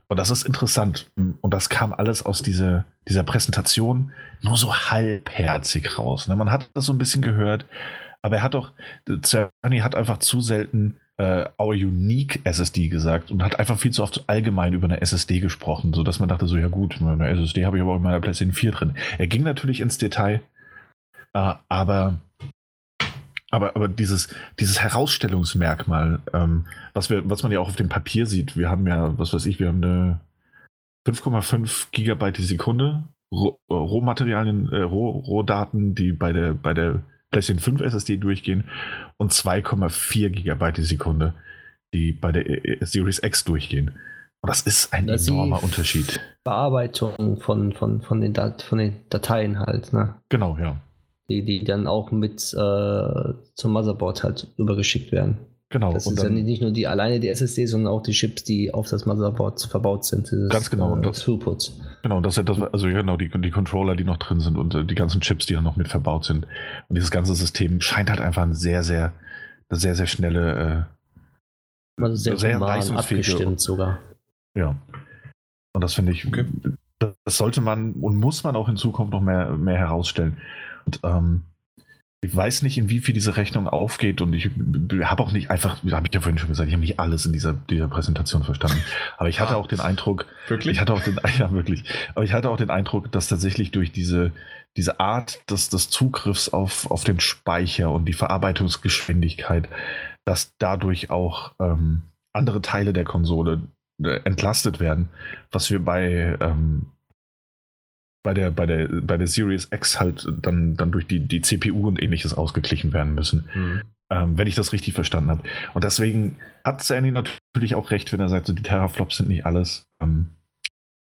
Und das ist interessant. Und das kam alles aus dieser, dieser Präsentation nur so halbherzig raus. Ne? Man hat das so ein bisschen gehört, aber er hat doch, Cerny hat einfach zu selten äh, Our Unique SSD gesagt und hat einfach viel zu oft allgemein über eine SSD gesprochen, sodass man dachte so, ja gut, eine SSD habe ich aber auch in meiner PlayStation 4 drin. Er ging natürlich ins Detail, äh, aber aber, aber dieses, dieses Herausstellungsmerkmal, ähm, was, wir, was man ja auch auf dem Papier sieht, wir haben ja, was weiß ich, wir haben eine 5,5 Gigabyte die Sekunde Rohmaterialien, äh, Roh, Rohdaten, die bei der, bei der PlayStation 5 SSD durchgehen und 2,4 Gigabyte die Sekunde, die bei der äh, äh, Series X durchgehen. Und das ist ein das enormer Unterschied. Bearbeitung von, von, von, den Dat von den Dateien halt, ne? Genau, ja die, die dann auch mit äh, zum Motherboard halt übergeschickt werden. Genau. Das ist dann, ja nicht nur die alleine die SSD, sondern auch die Chips, die auf das Motherboard verbaut sind. Dieses, ganz genau. Äh, das, Throughputs. Genau, das, das, also genau, die, die Controller, die noch drin sind und äh, die ganzen Chips, die dann noch mit verbaut sind. Und dieses ganze System scheint halt einfach ein sehr, sehr, eine sehr, sehr schnelle, äh, also sehr, sehr abgestimmt sogar. Ja. Und das finde ich, okay. das sollte man und muss man auch in Zukunft noch mehr, mehr herausstellen. Und ähm, ich weiß nicht, in wie viel diese Rechnung aufgeht und ich habe auch nicht einfach, habe ich ja vorhin schon gesagt, ich habe nicht alles in dieser, dieser Präsentation verstanden. Aber ich hatte ah, auch den Eindruck, wirklich? Ich hatte auch den, (laughs) ja wirklich, aber ich hatte auch den Eindruck, dass tatsächlich durch diese, diese Art des, des Zugriffs auf, auf den Speicher und die Verarbeitungsgeschwindigkeit, dass dadurch auch ähm, andere Teile der Konsole äh, entlastet werden, was wir bei ähm, bei der, bei der, bei der Series X halt dann, dann durch die, die CPU und ähnliches ausgeglichen werden müssen. Mhm. Ähm, wenn ich das richtig verstanden habe. Und deswegen hat Sandy natürlich auch recht, wenn er sagt, so die Teraflops sind nicht alles. Ähm,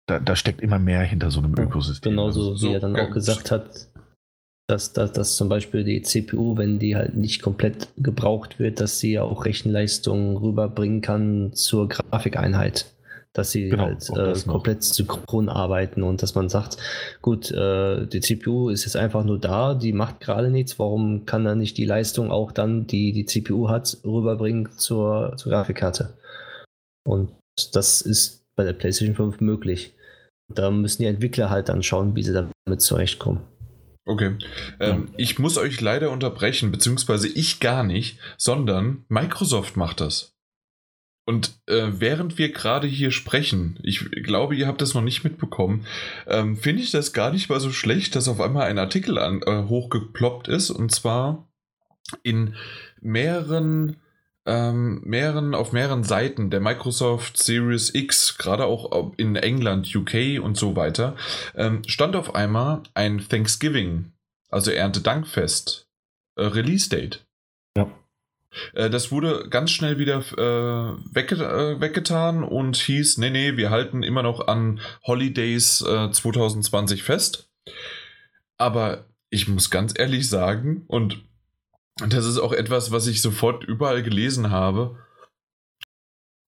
da, da, steckt immer mehr hinter so einem ja, Ökosystem. Genauso also, wie er dann auch gesagt hat, dass, dass, dass zum Beispiel die CPU, wenn die halt nicht komplett gebraucht wird, dass sie ja auch Rechenleistung rüberbringen kann zur Grafikeinheit dass sie genau, halt äh, komplett synchron arbeiten und dass man sagt, gut, äh, die CPU ist jetzt einfach nur da, die macht gerade nichts, warum kann er nicht die Leistung auch dann, die die CPU hat, rüberbringen zur, zur Grafikkarte? Und das ist bei der PlayStation 5 möglich. Da müssen die Entwickler halt dann schauen, wie sie damit zurechtkommen. Okay. Ähm, ja. Ich muss euch leider unterbrechen, beziehungsweise ich gar nicht, sondern Microsoft macht das. Und äh, während wir gerade hier sprechen, ich glaube, ihr habt das noch nicht mitbekommen, ähm, finde ich das gar nicht mal so schlecht, dass auf einmal ein Artikel an, äh, hochgeploppt ist und zwar in mehreren, ähm, mehreren, auf mehreren Seiten der Microsoft Series X, gerade auch in England, UK und so weiter, ähm, stand auf einmal ein Thanksgiving, also Erntedankfest, äh, Release Date. Ja. Äh, das wurde ganz schnell wieder äh, wegge äh, weggetan und hieß, nee, nee, wir halten immer noch an Holidays äh, 2020 fest. Aber ich muss ganz ehrlich sagen, und das ist auch etwas, was ich sofort überall gelesen habe,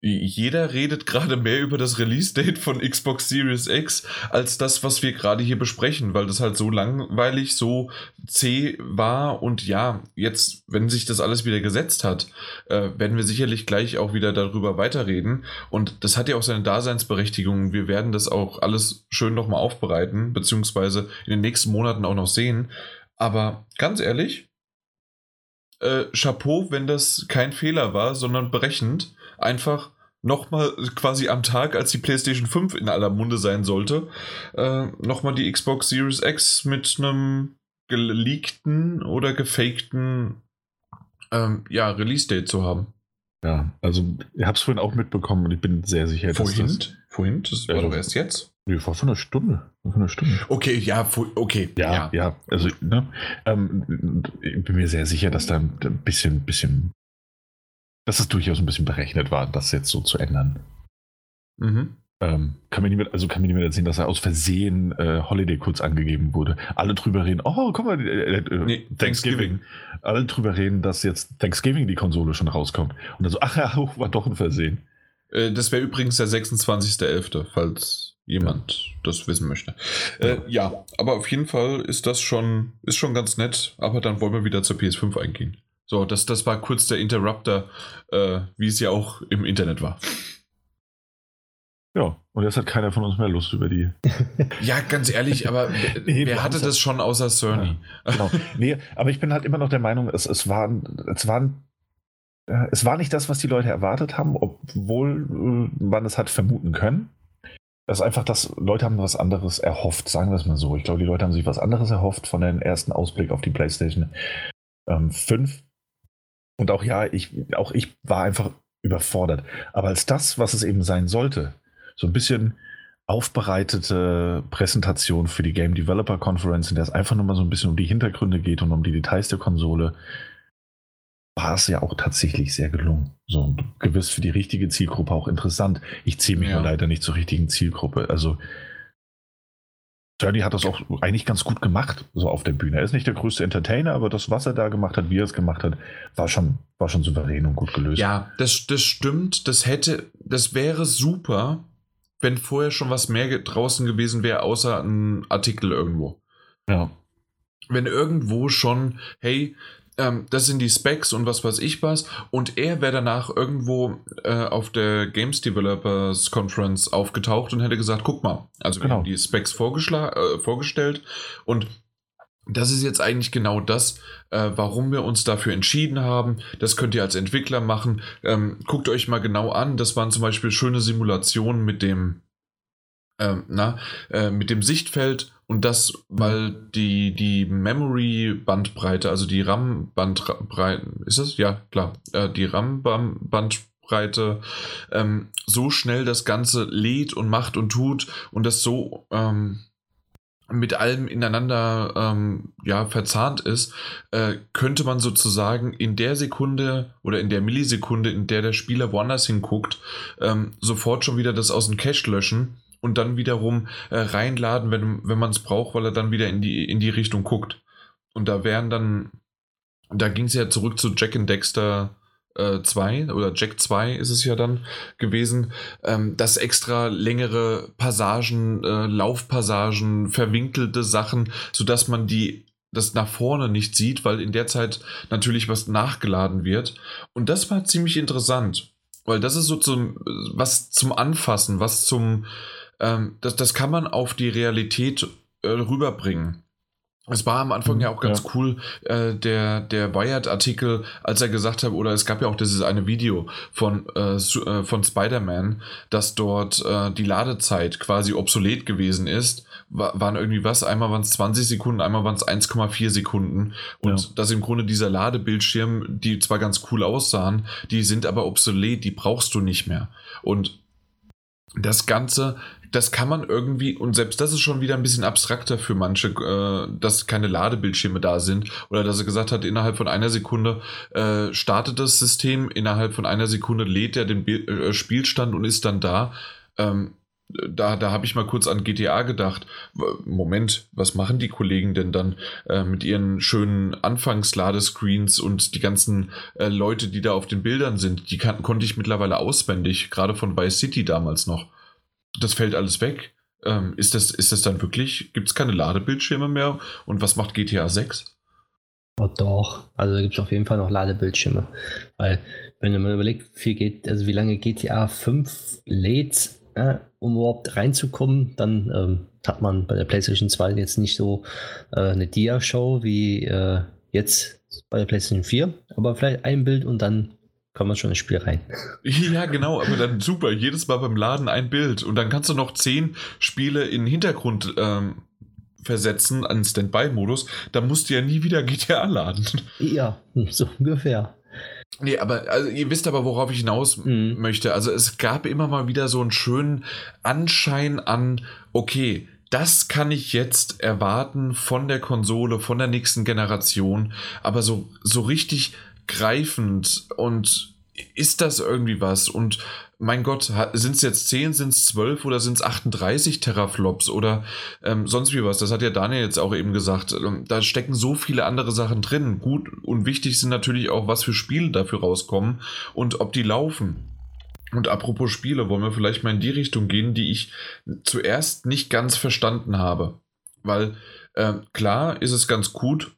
jeder redet gerade mehr über das Release-Date von Xbox Series X als das, was wir gerade hier besprechen, weil das halt so langweilig, so zäh war und ja, jetzt, wenn sich das alles wieder gesetzt hat, äh, werden wir sicherlich gleich auch wieder darüber weiterreden und das hat ja auch seine Daseinsberechtigung. Wir werden das auch alles schön nochmal aufbereiten, beziehungsweise in den nächsten Monaten auch noch sehen. Aber ganz ehrlich, äh, Chapeau, wenn das kein Fehler war, sondern berechnet einfach nochmal quasi am Tag, als die PlayStation 5 in aller Munde sein sollte, äh, nochmal die Xbox Series X mit einem geleakten oder gefakten ähm, ja, Release-Date zu haben. Ja, also ich habe es vorhin auch mitbekommen und ich bin sehr sicher, vorhin? dass das... Vorhin? Das war doch erst jetzt? Nee, vor einer Stunde. Vor einer Stunde. Okay, ja, okay. Ja, ja, ja. Also, ne, ähm, ich bin mir sehr sicher, dass da ein bisschen, bisschen dass es durchaus ein bisschen berechnet war, das jetzt so zu ändern. Mhm. Ähm, kann mir niemand, also kann mir niemand erzählen, dass er aus Versehen äh, Holiday kurz angegeben wurde. Alle drüber reden, oh, guck mal, äh, äh, nee, Thanksgiving. Thanksgiving. Alle drüber reden, dass jetzt Thanksgiving die Konsole schon rauskommt. Und dann so, ach ja, (laughs) war doch ein Versehen. Äh, das wäre übrigens der 26.11., falls jemand ja. das wissen möchte. Äh, ja, aber auf jeden Fall ist das schon, ist schon ganz nett, aber dann wollen wir wieder zur PS5 eingehen. So, das, das war kurz der Interrupter, äh, wie es ja auch im Internet war. Ja, und jetzt hat keiner von uns mehr Lust über die. (laughs) ja, ganz ehrlich, aber (laughs) nee, wer hatte das schon außer Cerny? Ja, genau. Nee, aber ich bin halt immer noch der Meinung, es, es, waren, es, waren, äh, es war nicht das, was die Leute erwartet haben, obwohl äh, man es hat vermuten können. Es ist einfach, dass Leute haben was anderes erhofft, sagen wir es mal so. Ich glaube, die Leute haben sich was anderes erhofft von dem ersten Ausblick auf die PlayStation ähm, 5. Und auch ja, ich, auch ich war einfach überfordert. Aber als das, was es eben sein sollte, so ein bisschen aufbereitete Präsentation für die Game Developer Conference, in der es einfach nur mal so ein bisschen um die Hintergründe geht und um die Details der Konsole, war es ja auch tatsächlich sehr gelungen. So gewiss für die richtige Zielgruppe auch interessant. Ich ziehe mich ja. nur leider nicht zur richtigen Zielgruppe. Also Journey hat das auch eigentlich ganz gut gemacht, so auf der Bühne. Er ist nicht der größte Entertainer, aber das, was er da gemacht hat, wie er es gemacht hat, war schon, war schon souverän und gut gelöst. Ja, das, das stimmt. Das hätte, das wäre super, wenn vorher schon was mehr draußen gewesen wäre, außer ein Artikel irgendwo. Ja. Wenn irgendwo schon, hey, ähm, das sind die Specs und was weiß ich was. Und er wäre danach irgendwo äh, auf der Games Developers Conference aufgetaucht und hätte gesagt, guck mal, also genau. wir haben die Specs äh, vorgestellt und das ist jetzt eigentlich genau das, äh, warum wir uns dafür entschieden haben. Das könnt ihr als Entwickler machen. Ähm, guckt euch mal genau an. Das waren zum Beispiel schöne Simulationen mit dem, ähm, na, äh, mit dem Sichtfeld und das, weil die, die Memory-Bandbreite, also die RAM-Bandbreite, ist das? Ja, klar. Äh, die RAM-Bandbreite ähm, so schnell das Ganze lädt und macht und tut und das so ähm, mit allem ineinander ähm, ja, verzahnt ist, äh, könnte man sozusagen in der Sekunde oder in der Millisekunde, in der der Spieler woanders hinguckt, ähm, sofort schon wieder das aus dem Cache löschen und dann wiederum äh, reinladen, wenn, wenn man es braucht, weil er dann wieder in die, in die Richtung guckt. Und da wären dann, da ging es ja zurück zu Jack and Dexter 2 äh, oder Jack 2 ist es ja dann gewesen, ähm, dass extra längere Passagen, äh, Laufpassagen, verwinkelte Sachen, sodass man die das nach vorne nicht sieht, weil in der Zeit natürlich was nachgeladen wird. Und das war ziemlich interessant, weil das ist so zum, was zum Anfassen, was zum, ähm, das, das kann man auf die Realität äh, rüberbringen. Es war am Anfang ja auch ganz ja. cool, äh, der, der Wired-Artikel, als er gesagt hat, oder es gab ja auch dieses eine Video von, äh, äh von Spider-Man, dass dort äh, die Ladezeit quasi obsolet gewesen ist. War, waren irgendwie was? Einmal waren es 20 Sekunden, einmal waren es 1,4 Sekunden. Und ja. dass im Grunde dieser Ladebildschirm, die zwar ganz cool aussahen, die sind aber obsolet, die brauchst du nicht mehr. Und das Ganze das kann man irgendwie, und selbst das ist schon wieder ein bisschen abstrakter für manche, äh, dass keine Ladebildschirme da sind oder dass er gesagt hat, innerhalb von einer Sekunde äh, startet das System, innerhalb von einer Sekunde lädt er den Bi äh, Spielstand und ist dann da. Ähm, da, da habe ich mal kurz an GTA gedacht. Moment, was machen die Kollegen denn dann äh, mit ihren schönen Anfangsladescreens und die ganzen äh, Leute, die da auf den Bildern sind? Die kann, konnte ich mittlerweile auswendig, gerade von Vice City damals noch das fällt alles weg. Ähm, ist, das, ist das dann wirklich, gibt es keine Ladebildschirme mehr? Und was macht GTA 6? Oh doch, also da gibt es auf jeden Fall noch Ladebildschirme. Weil, wenn man überlegt, wie, geht, also wie lange GTA 5 lädt, äh, um überhaupt reinzukommen, dann ähm, hat man bei der PlayStation 2 jetzt nicht so äh, eine Dia-Show wie äh, jetzt bei der PlayStation 4, aber vielleicht ein Bild und dann kommt man schon ins Spiel rein. (laughs) Ja, genau, aber dann super. Jedes Mal beim Laden ein Bild. Und dann kannst du noch zehn Spiele in den Hintergrund ähm, versetzen, an Standby-Modus. Da musst du ja nie wieder (laughs) GTA laden. Ja, so ungefähr. Nee, aber also ihr wisst aber, worauf ich hinaus mhm. möchte. Also es gab immer mal wieder so einen schönen Anschein an, okay, das kann ich jetzt erwarten von der Konsole, von der nächsten Generation. Aber so, so richtig greifend und ist das irgendwie was? Und mein Gott, sind es jetzt 10, sind es 12 oder sind es 38 Teraflops oder ähm, sonst wie was? Das hat ja Daniel jetzt auch eben gesagt. Ähm, da stecken so viele andere Sachen drin. Gut und wichtig sind natürlich auch, was für Spiele dafür rauskommen und ob die laufen. Und apropos Spiele, wollen wir vielleicht mal in die Richtung gehen, die ich zuerst nicht ganz verstanden habe. Weil äh, klar ist es ganz gut,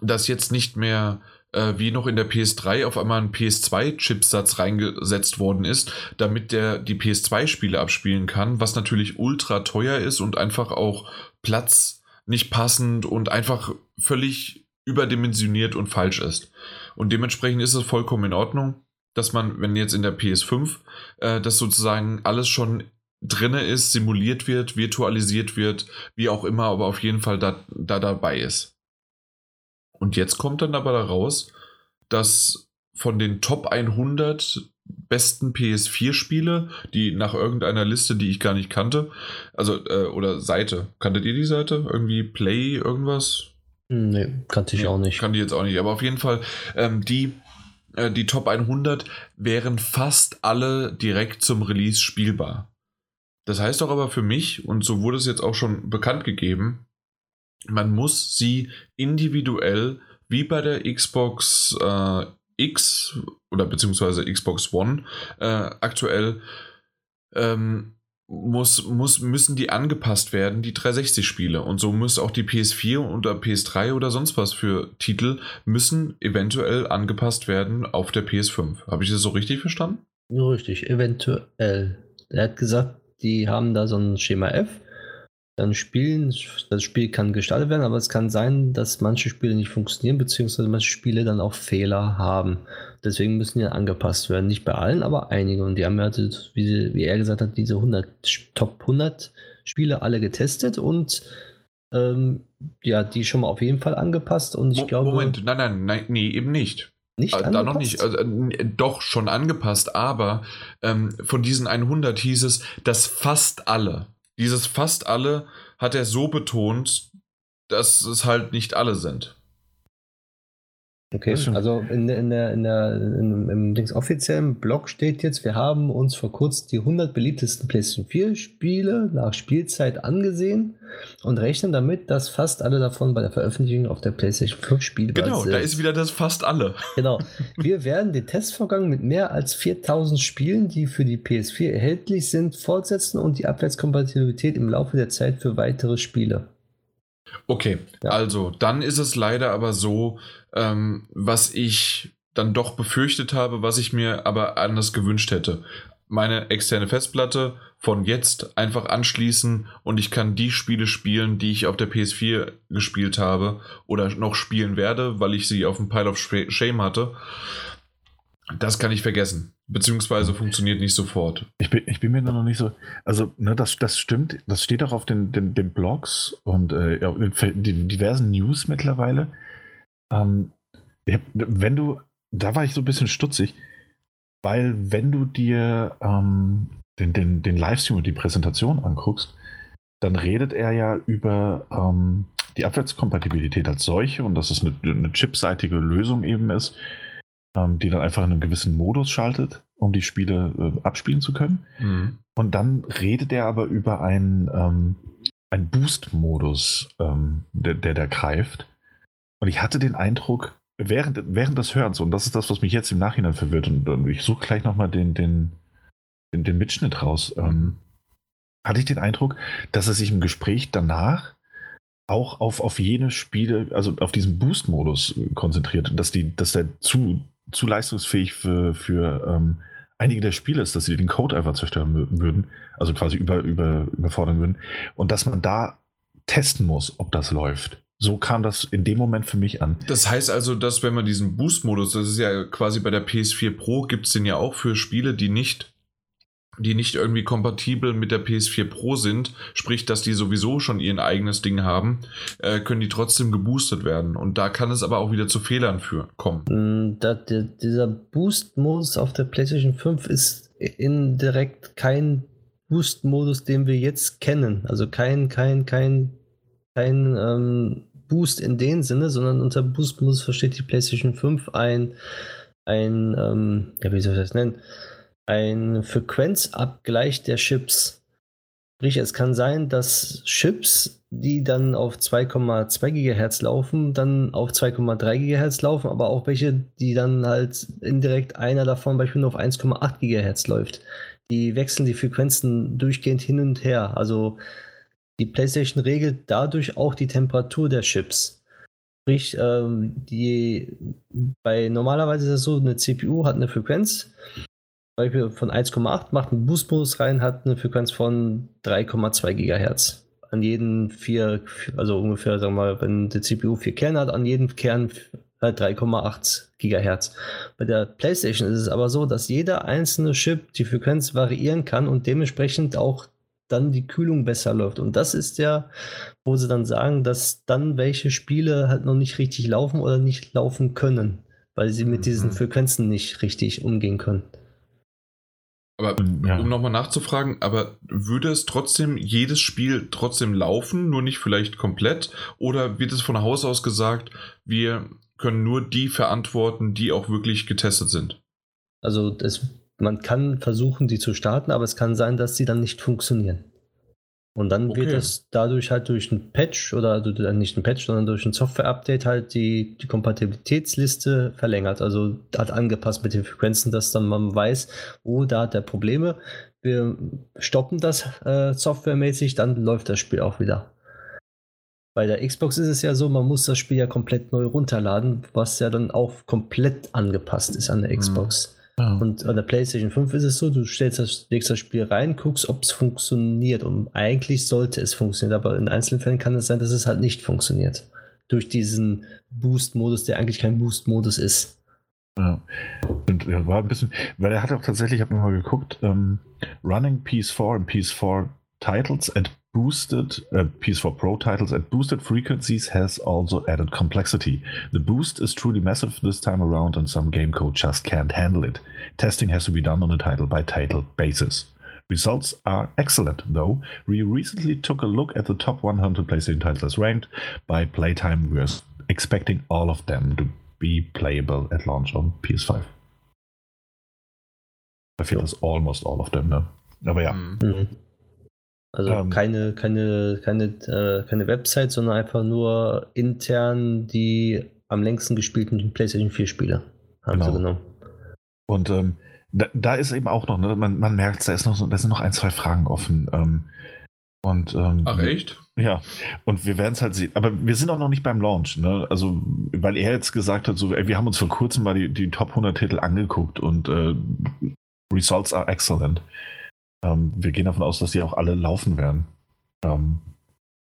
dass jetzt nicht mehr äh, wie noch in der PS3 auf einmal ein PS2-Chipsatz reingesetzt worden ist, damit der die PS2-Spiele abspielen kann, was natürlich ultra teuer ist und einfach auch Platz nicht passend und einfach völlig überdimensioniert und falsch ist. Und dementsprechend ist es vollkommen in Ordnung, dass man, wenn jetzt in der PS5 äh, das sozusagen alles schon drinne ist, simuliert wird, virtualisiert wird, wie auch immer, aber auf jeden Fall da, da dabei ist. Und jetzt kommt dann aber raus, dass von den Top 100 besten PS4-Spiele, die nach irgendeiner Liste, die ich gar nicht kannte, also äh, oder Seite, kanntet ihr die Seite? Irgendwie Play irgendwas? Nee, kannte ich nee, auch nicht. Kannte ich jetzt auch nicht, aber auf jeden Fall ähm, die äh, die Top 100 wären fast alle direkt zum Release spielbar. Das heißt doch aber für mich, und so wurde es jetzt auch schon bekannt gegeben, man muss sie individuell, wie bei der Xbox äh, X oder beziehungsweise Xbox One äh, aktuell, ähm, muss, muss, müssen die angepasst werden, die 360-Spiele. Und so muss auch die PS4 oder PS3 oder sonst was für Titel müssen eventuell angepasst werden auf der PS5. Habe ich das so richtig verstanden? Richtig, eventuell. Er hat gesagt, die haben da so ein Schema F dann spielen. Das Spiel kann gestaltet werden, aber es kann sein, dass manche Spiele nicht funktionieren, beziehungsweise manche Spiele dann auch Fehler haben. Deswegen müssen die angepasst werden. Nicht bei allen, aber einige. Und die haben ja, wie, wie er gesagt hat, diese 100, Top 100 Spiele alle getestet und ähm, ja, die schon mal auf jeden Fall angepasst. Und ich Mo glaube. Moment, nein, nein, nein, nee, eben nicht. Nicht äh, da noch nicht, also, äh, doch schon angepasst, aber ähm, von diesen 100 hieß es, dass fast alle dieses fast alle hat er so betont, dass es halt nicht alle sind. Okay, also in, in der, in der, in, im Dings offiziellen Blog steht jetzt, wir haben uns vor kurzem die 100 beliebtesten PlayStation 4 Spiele nach Spielzeit angesehen und rechnen damit, dass fast alle davon bei der Veröffentlichung auf der PlayStation 5 spielbar genau, sind. Genau, da ist wieder das fast alle. Genau. Wir werden den Testvorgang mit mehr als 4000 Spielen, die für die PS4 erhältlich sind, fortsetzen und die Abwärtskompatibilität im Laufe der Zeit für weitere Spiele. Okay, ja. also dann ist es leider aber so, ähm, was ich dann doch befürchtet habe, was ich mir aber anders gewünscht hätte. Meine externe Festplatte von jetzt einfach anschließen und ich kann die Spiele spielen, die ich auf der PS4 gespielt habe oder noch spielen werde, weil ich sie auf dem Pile of Shame hatte. Das kann ich vergessen. Beziehungsweise funktioniert nicht sofort. Ich bin, ich bin mir noch nicht so. Also, ne, das, das stimmt. Das steht auch auf den, den, den Blogs und äh, in diversen News mittlerweile. Ähm, wenn du, da war ich so ein bisschen stutzig, weil wenn du dir ähm, den, den, den Livestream und die Präsentation anguckst, dann redet er ja über ähm, die Abwärtskompatibilität als solche und dass es eine, eine chipseitige Lösung eben ist, ähm, die dann einfach in einen gewissen Modus schaltet, um die Spiele äh, abspielen zu können. Mhm. Und dann redet er aber über einen, ähm, einen Boost-Modus, ähm, der, der da greift. Und ich hatte den Eindruck, während, während des Hörens, und das ist das, was mich jetzt im Nachhinein verwirrt, und, und ich suche gleich nochmal den, den, den, den Mitschnitt raus, ähm, hatte ich den Eindruck, dass er sich im Gespräch danach auch auf, auf jene Spiele, also auf diesen Boost-Modus konzentriert, dass, die, dass der zu, zu leistungsfähig für, für ähm, einige der Spiele ist, dass sie den Code einfach zerstören würden, also quasi über, über, überfordern würden, und dass man da testen muss, ob das läuft. So kam das in dem Moment für mich an. Das heißt also, dass wenn man diesen Boost-Modus, das ist ja quasi bei der PS4 Pro, gibt es den ja auch für Spiele, die nicht die nicht irgendwie kompatibel mit der PS4 Pro sind, sprich, dass die sowieso schon ihr eigenes Ding haben, äh, können die trotzdem geboostet werden. Und da kann es aber auch wieder zu Fehlern für kommen. Mm, da, der, dieser Boost-Modus auf der PlayStation 5 ist indirekt kein Boost-Modus, den wir jetzt kennen. Also kein, kein, kein, kein ähm, Boost in dem Sinne, sondern unter Boost-Modus versteht die PlayStation 5 ein, ein ähm, ja, wie soll ich das nennen? ein Frequenzabgleich der Chips. Sprich, es kann sein, dass Chips, die dann auf 2,2 GHz laufen, dann auf 2,3 GHz laufen, aber auch welche, die dann halt indirekt einer davon beispielsweise auf 1,8 GHz läuft. Die wechseln die Frequenzen durchgehend hin und her. Also die PlayStation regelt dadurch auch die Temperatur der Chips. Sprich, ähm, die bei normalerweise ist es so, eine CPU hat eine Frequenz Beispiel von 1,8 macht einen Boost-Modus rein, hat eine Frequenz von 3,2 GHz. An jeden vier, also ungefähr, sagen wir mal, wenn die CPU vier Kerne hat, an jedem Kern halt 3,8 GHz. Bei der PlayStation ist es aber so, dass jeder einzelne Chip die Frequenz variieren kann und dementsprechend auch dann die Kühlung besser läuft. Und das ist ja, wo sie dann sagen, dass dann welche Spiele halt noch nicht richtig laufen oder nicht laufen können, weil sie mit diesen mhm. Frequenzen nicht richtig umgehen können. Aber ja. um nochmal nachzufragen, aber würde es trotzdem jedes Spiel trotzdem laufen, nur nicht vielleicht komplett? Oder wird es von Haus aus gesagt, wir können nur die verantworten, die auch wirklich getestet sind? Also das man kann versuchen, die zu starten, aber es kann sein, dass sie dann nicht funktionieren. Und dann okay. wird es dadurch halt durch ein Patch oder also nicht ein Patch, sondern durch ein Software-Update halt die, die Kompatibilitätsliste verlängert. Also hat angepasst mit den Frequenzen, dass dann man weiß, oh, da hat er Probleme. Wir stoppen das äh, softwaremäßig, dann läuft das Spiel auch wieder. Bei der Xbox ist es ja so, man muss das Spiel ja komplett neu runterladen, was ja dann auch komplett angepasst ist an der mhm. Ja. Und an der PlayStation 5 ist es so, du stellst das, legst das Spiel rein, guckst, ob es funktioniert. Und eigentlich sollte es funktionieren, aber in einzelnen Fällen kann es sein, dass es halt nicht funktioniert. Durch diesen Boost-Modus, der eigentlich kein Boost-Modus ist. Ja. Und er war ein bisschen, weil er hat auch tatsächlich, ich habe mal geguckt, ähm, Running PS4 and PS4 Titles at boosted uh, PS4 Pro titles at boosted frequencies has also added complexity. The boost is truly massive this time around, and some game code just can't handle it. Testing has to be done on a title by title basis. Results are excellent, though. We recently took a look at the top 100 PlayStation titles ranked by playtime. We're expecting all of them to be playable at launch on PS5. I feel it's almost all of them, no? Aber ja. Mhm. Also ähm, keine, keine, keine, äh, keine Website, sondern einfach nur intern die am längsten gespielten PlayStation 4 Spiele haben genau. sie genommen. Und ähm, da, da, ist eben auch noch, ne, man, man merkt, da, ist noch da sind noch ein, zwei Fragen offen. Ähm, und, ähm, Ach echt? Ja, und wir werden es halt sehen. Aber wir sind auch noch nicht beim Launch, ne? Also, weil er jetzt gesagt hat, so, ey, wir haben uns vor kurzem mal die, die Top 100 Titel angeguckt und äh, Results are excellent. Ähm, wir gehen davon aus, dass die auch alle laufen werden. Ähm,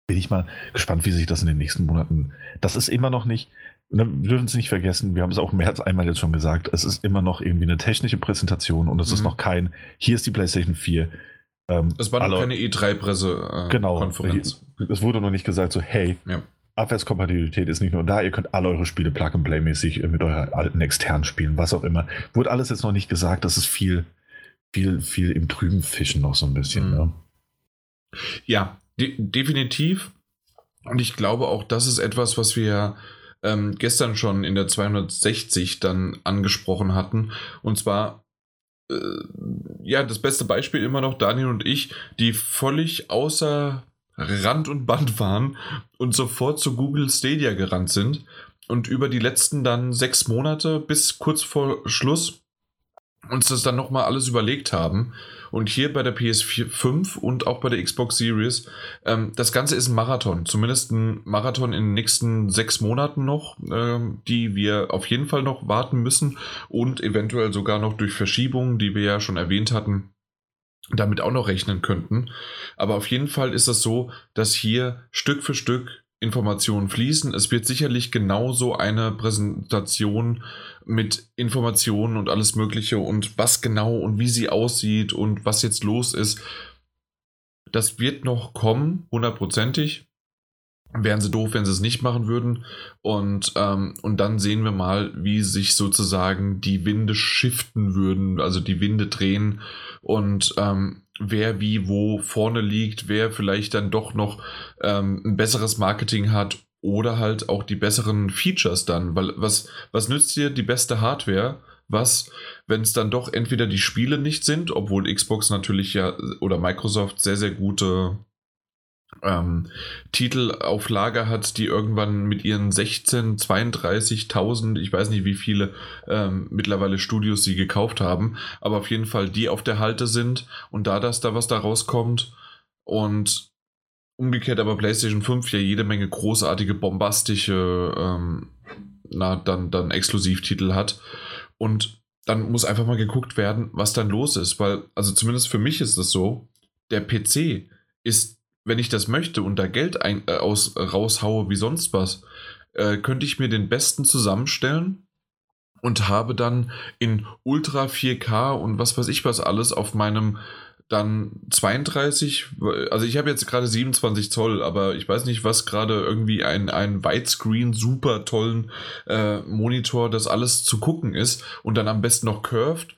bin ich mal gespannt, wie sich das in den nächsten Monaten. Das ist immer noch nicht. Ne, wir dürfen es nicht vergessen, wir haben es auch mehr als einmal jetzt schon gesagt, es ist immer noch irgendwie eine technische Präsentation und es mhm. ist noch kein, hier ist die PlayStation 4. Ähm, es war noch keine E3-Presse-Konferenz. Äh, genau. Es wurde noch nicht gesagt, so, hey, ja. Abwärtskompatibilität ist nicht nur da, ihr könnt alle eure Spiele Plug-and-Play-mäßig mit eurer alten externen spielen, was auch immer. Wurde alles jetzt noch nicht gesagt, das ist viel viel, viel im Trüben fischen noch so ein bisschen. Mhm. Ne? Ja, de definitiv. Und ich glaube auch, das ist etwas, was wir ähm, gestern schon in der 260 dann angesprochen hatten. Und zwar, äh, ja, das beste Beispiel immer noch Daniel und ich, die völlig außer Rand und Band waren und sofort zu Google Stadia gerannt sind und über die letzten dann sechs Monate bis kurz vor Schluss uns das dann nochmal alles überlegt haben. Und hier bei der PS5 und auch bei der Xbox Series, ähm, das Ganze ist ein Marathon. Zumindest ein Marathon in den nächsten sechs Monaten noch, ähm, die wir auf jeden Fall noch warten müssen und eventuell sogar noch durch Verschiebungen, die wir ja schon erwähnt hatten, damit auch noch rechnen könnten. Aber auf jeden Fall ist es so, dass hier Stück für Stück Informationen fließen. Es wird sicherlich genauso eine Präsentation mit Informationen und alles Mögliche und was genau und wie sie aussieht und was jetzt los ist. Das wird noch kommen, hundertprozentig. Wären sie doof, wenn sie es nicht machen würden. Und, ähm, und dann sehen wir mal, wie sich sozusagen die Winde shiften würden, also die Winde drehen und ähm, wer wie wo vorne liegt, wer vielleicht dann doch noch ähm, ein besseres Marketing hat oder halt auch die besseren Features dann, weil was, was nützt dir die beste Hardware? Was, wenn es dann doch entweder die Spiele nicht sind, obwohl Xbox natürlich ja oder Microsoft sehr, sehr gute ähm, Titel auf Lager hat, die irgendwann mit ihren 16, 32.000, ich weiß nicht wie viele ähm, mittlerweile Studios sie gekauft haben, aber auf jeden Fall die auf der Halte sind und da das da was da rauskommt und umgekehrt aber PlayStation 5 ja jede Menge großartige, bombastische ähm, na, dann, dann Exklusivtitel hat und dann muss einfach mal geguckt werden, was dann los ist, weil, also zumindest für mich ist es so, der PC ist wenn ich das möchte und da Geld ein, äh, aus, raushaue wie sonst was, äh, könnte ich mir den besten zusammenstellen und habe dann in Ultra 4K und was weiß ich was alles auf meinem dann 32, also ich habe jetzt gerade 27 Zoll, aber ich weiß nicht, was gerade irgendwie ein, ein Widescreen super tollen äh, Monitor, das alles zu gucken ist und dann am besten noch curved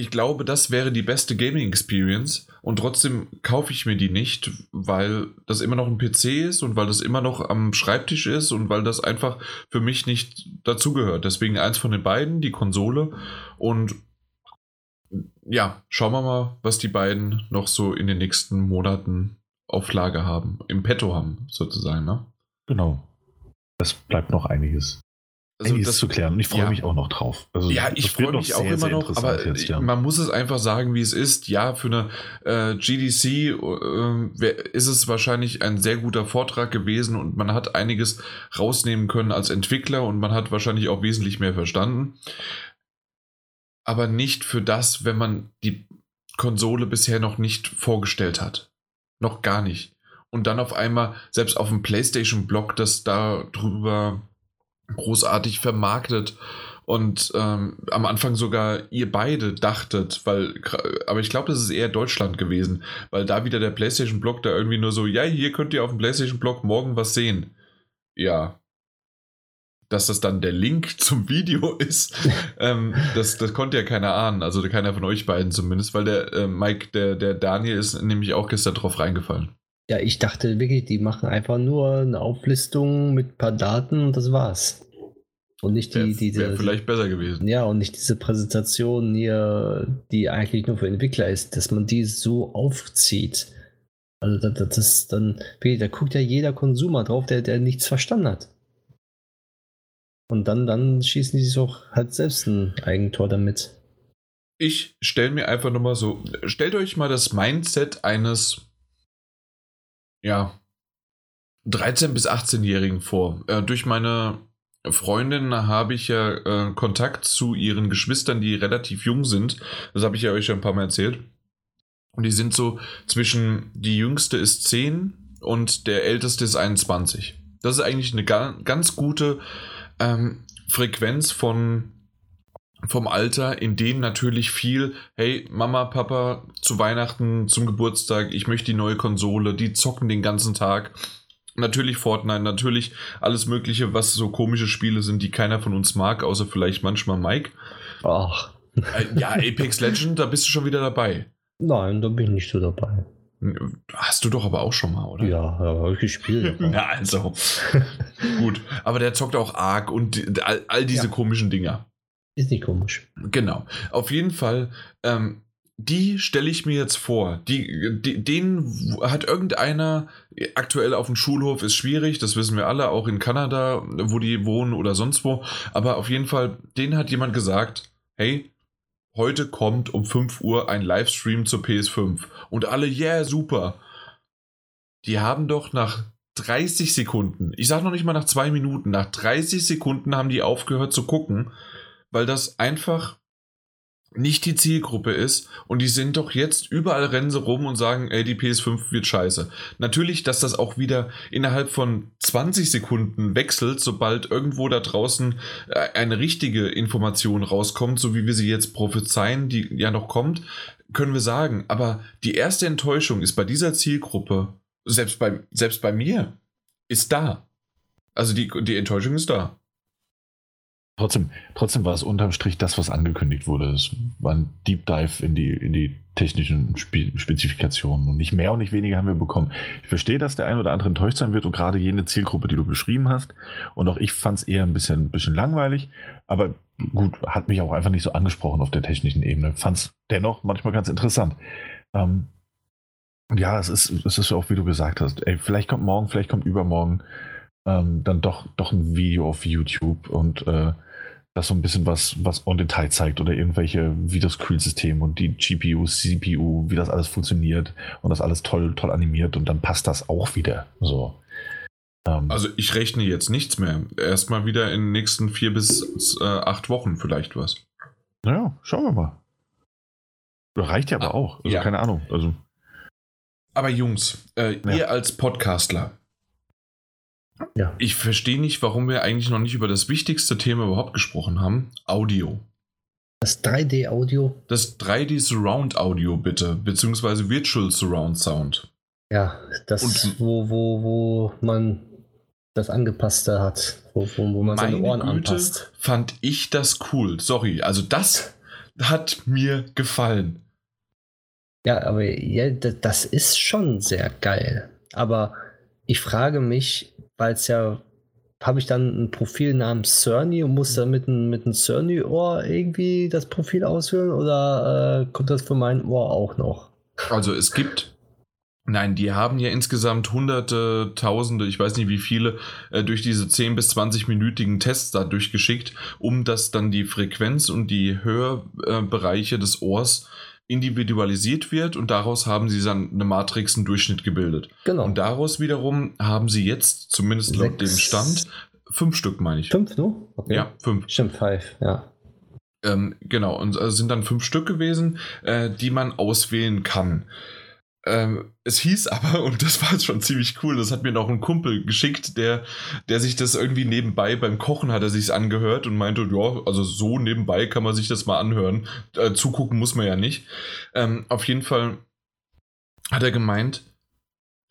ich glaube, das wäre die beste Gaming Experience und trotzdem kaufe ich mir die nicht, weil das immer noch ein PC ist und weil das immer noch am Schreibtisch ist und weil das einfach für mich nicht dazugehört. Deswegen eins von den beiden, die Konsole und ja, schauen wir mal, was die beiden noch so in den nächsten Monaten auf Lager haben, im Petto haben, sozusagen, ne? Genau. Es bleibt noch einiges. Also das zu klären und ich freue ja. mich auch noch drauf. Also ja, ich freue mich auch sehr, immer noch, aber jetzt, ja. man muss es einfach sagen, wie es ist. Ja, für eine äh, GDC äh, ist es wahrscheinlich ein sehr guter Vortrag gewesen und man hat einiges rausnehmen können als Entwickler und man hat wahrscheinlich auch wesentlich mehr verstanden. Aber nicht für das, wenn man die Konsole bisher noch nicht vorgestellt hat. Noch gar nicht. Und dann auf einmal, selbst auf dem PlayStation-Blog, das da drüber großartig vermarktet und ähm, am Anfang sogar ihr beide dachtet, weil, aber ich glaube, das ist eher Deutschland gewesen, weil da wieder der PlayStation-Blog da irgendwie nur so, ja, hier könnt ihr auf dem PlayStation-Blog morgen was sehen. Ja. Dass das dann der Link (laughs) zum Video ist, (laughs) ähm, das, das konnte ja keiner ahnen, also keiner von euch beiden zumindest, weil der äh, Mike, der, der Daniel ist nämlich auch gestern drauf reingefallen. Ja, ich dachte wirklich, die machen einfach nur eine Auflistung mit ein paar Daten und das war's. Und nicht die, Wäre diese. vielleicht besser gewesen. ja, und nicht diese Präsentation hier, die eigentlich nur für Entwickler ist, dass man die so aufzieht. Also das, das ist dann, da guckt ja jeder Konsumer drauf, der, der nichts verstanden hat. Und dann, dann schießen die sich auch halt selbst ein Eigentor damit. Ich stelle mir einfach nur mal so, stellt euch mal das Mindset eines, ja, 13- bis 18-Jährigen vor. Äh, durch meine Freundin habe ich ja äh, Kontakt zu ihren Geschwistern, die relativ jung sind. Das habe ich ja euch schon ein paar Mal erzählt. Und die sind so zwischen, die jüngste ist 10 und der älteste ist 21. Das ist eigentlich eine ga ganz gute ähm, Frequenz von vom Alter, in denen natürlich viel, hey, Mama, Papa, zu Weihnachten, zum Geburtstag, ich möchte die neue Konsole, die zocken den ganzen Tag. Natürlich Fortnite, natürlich alles Mögliche, was so komische Spiele sind, die keiner von uns mag, außer vielleicht manchmal Mike. Ach, Äh, ja, Apex Legend, da bist du schon wieder dabei. nein, da bin ich nicht so dabei. Hast du doch aber auch schon mal, oder? Ja, ja habe ich gespielt. (laughs) Na, also. (laughs) Gut. Aber der zockt auch arg und all, all diese Ja. komischen Dinger. Ist nicht komisch. Genau. Auf jeden Fall, ähm, die stelle ich mir jetzt vor. Die, die, den hat irgendeiner aktuell auf dem Schulhof ist schwierig, das wissen wir alle, auch in Kanada, wo die wohnen oder sonst wo. Aber auf jeden Fall, den hat jemand gesagt, hey, heute kommt um 5 Uhr ein Livestream zur PS5. Und alle, yeah, super. Die haben doch nach 30 Sekunden, ich sage noch nicht mal nach zwei Minuten, nach 30 Sekunden haben die aufgehört zu gucken, weil das einfach nicht die Zielgruppe ist und die sind doch jetzt überall rennen sie rum und sagen, ey, die PS5 wird scheiße. Natürlich, dass das auch wieder innerhalb von 20 Sekunden wechselt, sobald irgendwo da draußen äh, eine richtige Information rauskommt, so wie wir sie jetzt prophezeien, die ja noch kommt, können wir sagen. Aber die erste Enttäuschung ist bei dieser Zielgruppe, selbst bei, selbst bei mir, ist da. Also die, die Enttäuschung ist da. Trotzdem, trotzdem war es unterm Strich das, was angekündigt wurde. Es war ein Deep Dive in die, in die technischen Spe Spezifikationen. Und nicht mehr und nicht weniger haben wir bekommen. Ich verstehe, dass der ein oder andere enttäuscht sein wird und gerade jene Zielgruppe, die du beschrieben hast. Und auch ich fand es eher ein bisschen, ein bisschen langweilig. Aber gut, hat mich auch einfach nicht so angesprochen auf der technischen Ebene. Fand es dennoch manchmal ganz interessant. Ähm, ja, es ist, es ist auch, wie du gesagt hast. Ey, vielleicht kommt morgen, vielleicht kommt übermorgen ähm, dann doch, doch ein Video auf YouTube und äh, das so ein bisschen was, was on Detail zeigt oder irgendwelche, wie das Kühlsystem und die GPU, CPU, wie das alles funktioniert und das alles toll, toll animiert und dann passt das auch wieder. So. Ähm, Also ich rechne jetzt nichts mehr. Erstmal wieder in den nächsten vier bis äh, acht Wochen vielleicht was. naja, schauen wir mal. Reicht ja aber Ah, auch. Also ja. keine Ahnung. Also, Aber Jungs, äh, Ja. ihr als Podcastler, Ja. ich verstehe nicht, warum wir eigentlich noch nicht über das wichtigste Thema überhaupt gesprochen haben. Audio. Das 3D-Audio, Das 3D Surround Audio bitte, beziehungsweise Virtual Surround Sound. ja, das, Und- wo, wo, wo man das Angepasste hat, wo, wo, wo man seine Ohren Güte, anpasst. fand ich das cool. Sorry, also das hat mir gefallen. Ja, aber ja, das ist schon sehr geil. Aber ich frage mich, weil es ja habe ich dann ein Profil namens Cerny und muss dann mit einem mit einem Cerny-Ohr irgendwie das Profil ausfüllen oder äh, kommt das für mein Ohr auch noch? Also es gibt Nein, die haben ja insgesamt hunderte, tausende, ich weiß nicht wie viele, äh, durch diese 10 bis 20-minütigen Tests da durchgeschickt, um das dann die Frequenz und die Hörbereiche des Ohrs individualisiert wird und daraus haben sie dann eine Matrix, einen Durchschnitt gebildet. Genau. Und daraus wiederum haben sie jetzt, zumindest laut dem Sechs. Stand, fünf Stück, meine ich. Fünf, ne? Okay. Ja, fünf. Stimmt, five, ja. Ähm, genau, und es sind dann fünf Stück gewesen, äh, die man auswählen kann. Ähm, es hieß aber, (laughs) und das war jetzt schon ziemlich cool, das hat mir noch ein Kumpel geschickt, der, der sich das irgendwie nebenbei beim Kochen hat er sich angehört und meinte, ja, also so nebenbei kann man sich das mal anhören. Äh, zugucken muss man ja nicht. Ähm, auf jeden Fall hat er gemeint,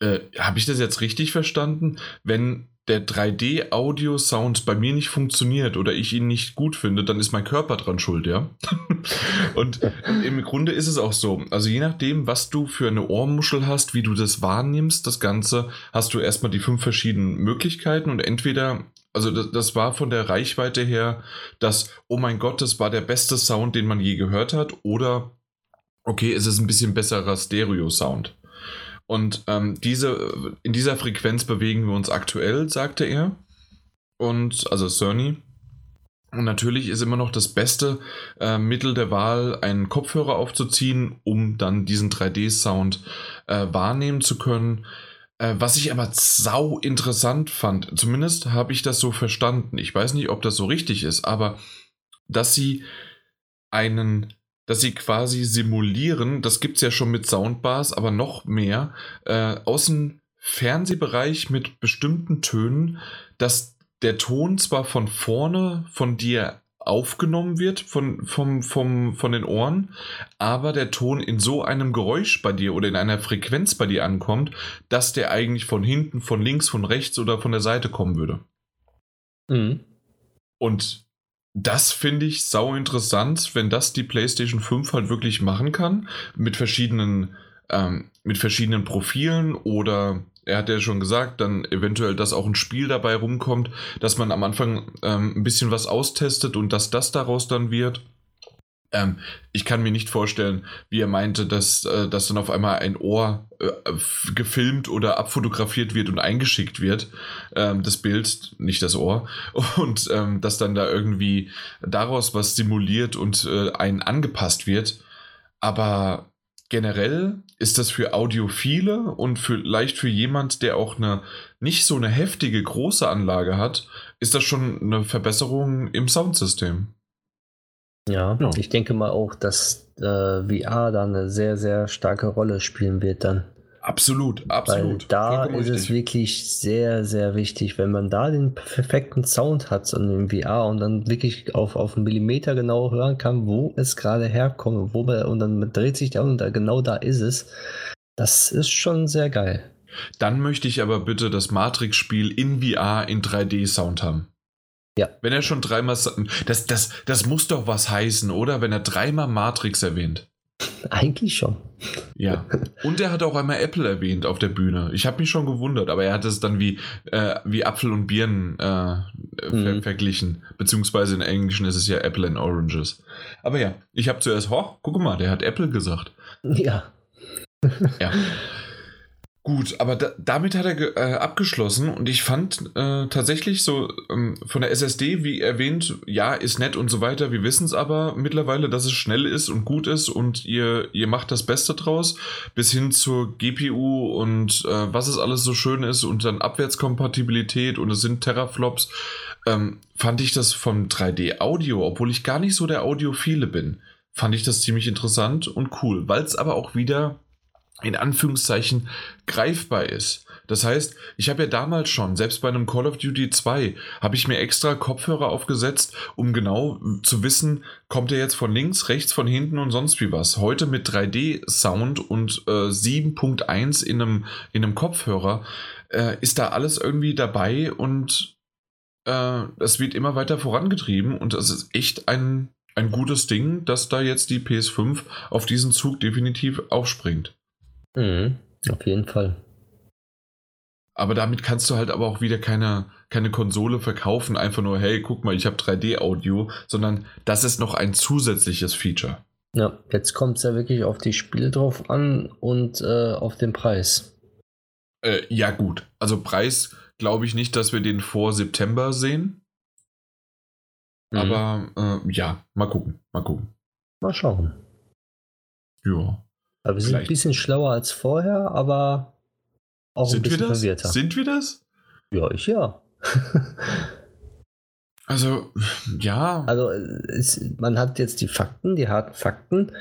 äh, habe ich das jetzt richtig verstanden? Wenn der 3D-Audio-Sound bei mir nicht funktioniert oder ich ihn nicht gut finde, dann ist mein Körper dran schuld, ja? (laughs) Und im Grunde ist es auch so. Also je nachdem, was du für eine Ohrmuschel hast, wie du das wahrnimmst, das Ganze, hast du erstmal die fünf verschiedenen Möglichkeiten und entweder, also das, das war von der Reichweite her, dass, oh mein Gott, das war der beste Sound, den man je gehört hat, oder okay, es ist ein bisschen besserer Stereo-Sound. Und ähm, diese, in dieser Frequenz bewegen wir uns aktuell, sagte er. Und also Cerny. Und natürlich ist immer noch das beste äh, Mittel der Wahl, einen Kopfhörer aufzuziehen, um dann diesen 3D-Sound äh, wahrnehmen zu können. Äh, was ich aber sau interessant fand, zumindest habe ich das so verstanden. Ich weiß nicht, ob das so richtig ist, aber dass sie einen dass sie quasi simulieren, das gibt es ja schon mit Soundbars, aber noch mehr, äh, aus dem Fernsehbereich mit bestimmten Tönen, dass der Ton zwar von vorne von dir aufgenommen wird, von, vom, vom, von den Ohren, aber der Ton in so einem Geräusch bei dir oder in einer Frequenz bei dir ankommt, dass der eigentlich von hinten, von links, von rechts oder von der Seite kommen würde. Mhm. Und das finde ich sau interessant, wenn das die PlayStation 5 halt wirklich machen kann, mit verschiedenen, ähm, mit verschiedenen Profilen oder er hat ja schon gesagt, dann eventuell, dass auch ein Spiel dabei rumkommt, dass man am Anfang ähm, ein bisschen was austestet und dass das daraus dann wird. Ähm, ich kann mir nicht vorstellen, wie er meinte, dass, äh, dass dann auf einmal ein Ohr äh, gefilmt oder abfotografiert wird und eingeschickt wird. Ähm, das Bild, nicht das Ohr. (laughs) Und ähm, dass dann da irgendwie daraus was simuliert und äh, einen angepasst wird. Aber generell ist das für Audiophile und vielleicht für jemand, der auch eine nicht so eine heftige große Anlage hat, ist das schon eine Verbesserung im Soundsystem. Ja, Ja. ich denke mal auch, dass äh, VR da eine sehr, sehr starke Rolle spielen wird dann. Absolut, Weil absolut. da Vollkommen ist es richtig. wirklich sehr, sehr wichtig, wenn man da den perfekten Sound hat und im VR und dann wirklich auf, auf einen Millimeter genau hören kann, wo es gerade herkommt, wo man, und dann dreht sich der und da, genau da ist es. Das ist schon sehr geil. Dann möchte ich aber bitte das Matrix-Spiel in VR in 3D-Sound haben. Ja. Wenn er schon dreimal. Das, das, das muss doch was heißen, oder? Wenn er dreimal Matrix erwähnt. Eigentlich schon. Ja. Und er hat auch einmal Apple erwähnt auf der Bühne. Ich habe mich schon gewundert, aber er hat es dann wie, äh, wie Apfel und Birnen äh, ver Mhm. verglichen. Beziehungsweise in Englischen ist es ja Apple and Oranges. Aber ja, ich habe zuerst, ho, guck mal, der hat Apple gesagt. Ja. Ja. (laughs) Gut, aber da, damit hat er äh, abgeschlossen und ich fand äh, tatsächlich so ähm, von der SSD, wie erwähnt, ja, ist nett und so weiter. Wir wissen es aber mittlerweile, dass es schnell ist und gut ist und ihr, ihr macht das Beste draus, bis hin zur GPU und äh, was es alles so schön ist und dann Abwärtskompatibilität und es sind Teraflops. Ähm, fand ich das vom 3D-Audio, obwohl ich gar nicht so der Audiophile bin, fand ich das ziemlich interessant und cool, weil es aber auch wieder in Anführungszeichen greifbar ist. Das heißt, ich habe ja damals schon, selbst bei einem Call of Duty 2, habe ich mir extra Kopfhörer aufgesetzt, um genau zu wissen, kommt er jetzt von links, rechts, von hinten und sonst wie was. Heute mit 3D-Sound und äh, 7.1 in einem, in einem Kopfhörer äh, ist da alles irgendwie dabei und äh, es wird immer weiter vorangetrieben und es ist echt ein, ein gutes Ding, dass da jetzt die PS5 auf diesen Zug definitiv aufspringt. Mhm. Auf jeden Fall. Aber damit kannst du halt aber auch wieder keine, keine Konsole verkaufen, einfach nur, hey, guck mal, ich habe 3D-Audio, sondern das ist noch ein zusätzliches Feature. Ja, jetzt kommt es ja wirklich auf die Spiele drauf an und äh, auf den Preis. Äh, ja, gut. Also Preis glaube ich nicht, dass wir den vor September sehen. Mhm. Aber äh, ja, mal gucken, mal gucken. Mal schauen. Ja. Aber wir sind Vielleicht. ein bisschen schlauer als vorher, aber auch sind ein bisschen wir das? verwirrter. Sind wir das? Ja, ich ja. (laughs) also, ja. Also, es, man hat jetzt die Fakten, die harten Fakten.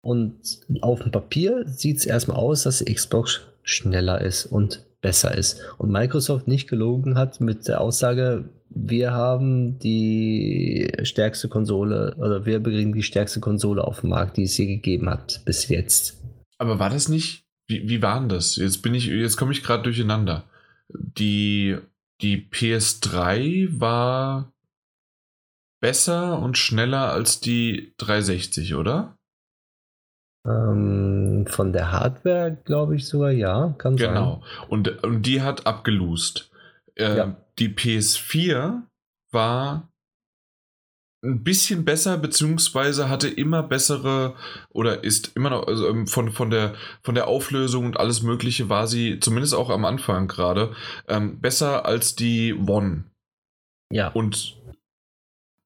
Und auf dem Papier sieht es erstmal aus, dass die Xbox schneller ist und besser ist. Und Microsoft nicht gelogen hat mit der Aussage, wir haben die stärkste Konsole oder wir bringen die stärkste Konsole auf den Markt, die es je gegeben hat bis jetzt. Aber war das nicht? Wie, wie war denn das? Jetzt bin ich, jetzt komme ich gerade durcheinander. Die, die PS3 war besser und schneller als die 360, oder? Ähm, von der Hardware glaube ich sogar, ja, kann genau. sein. Genau. Und, und die hat abgelust. Äh, ja. Die PS4 war ein bisschen besser, beziehungsweise hatte immer bessere oder ist immer noch also ähm, von, von, der, von der Auflösung und alles Mögliche war sie, zumindest auch am Anfang gerade, ähm, besser als die One. Ja. Und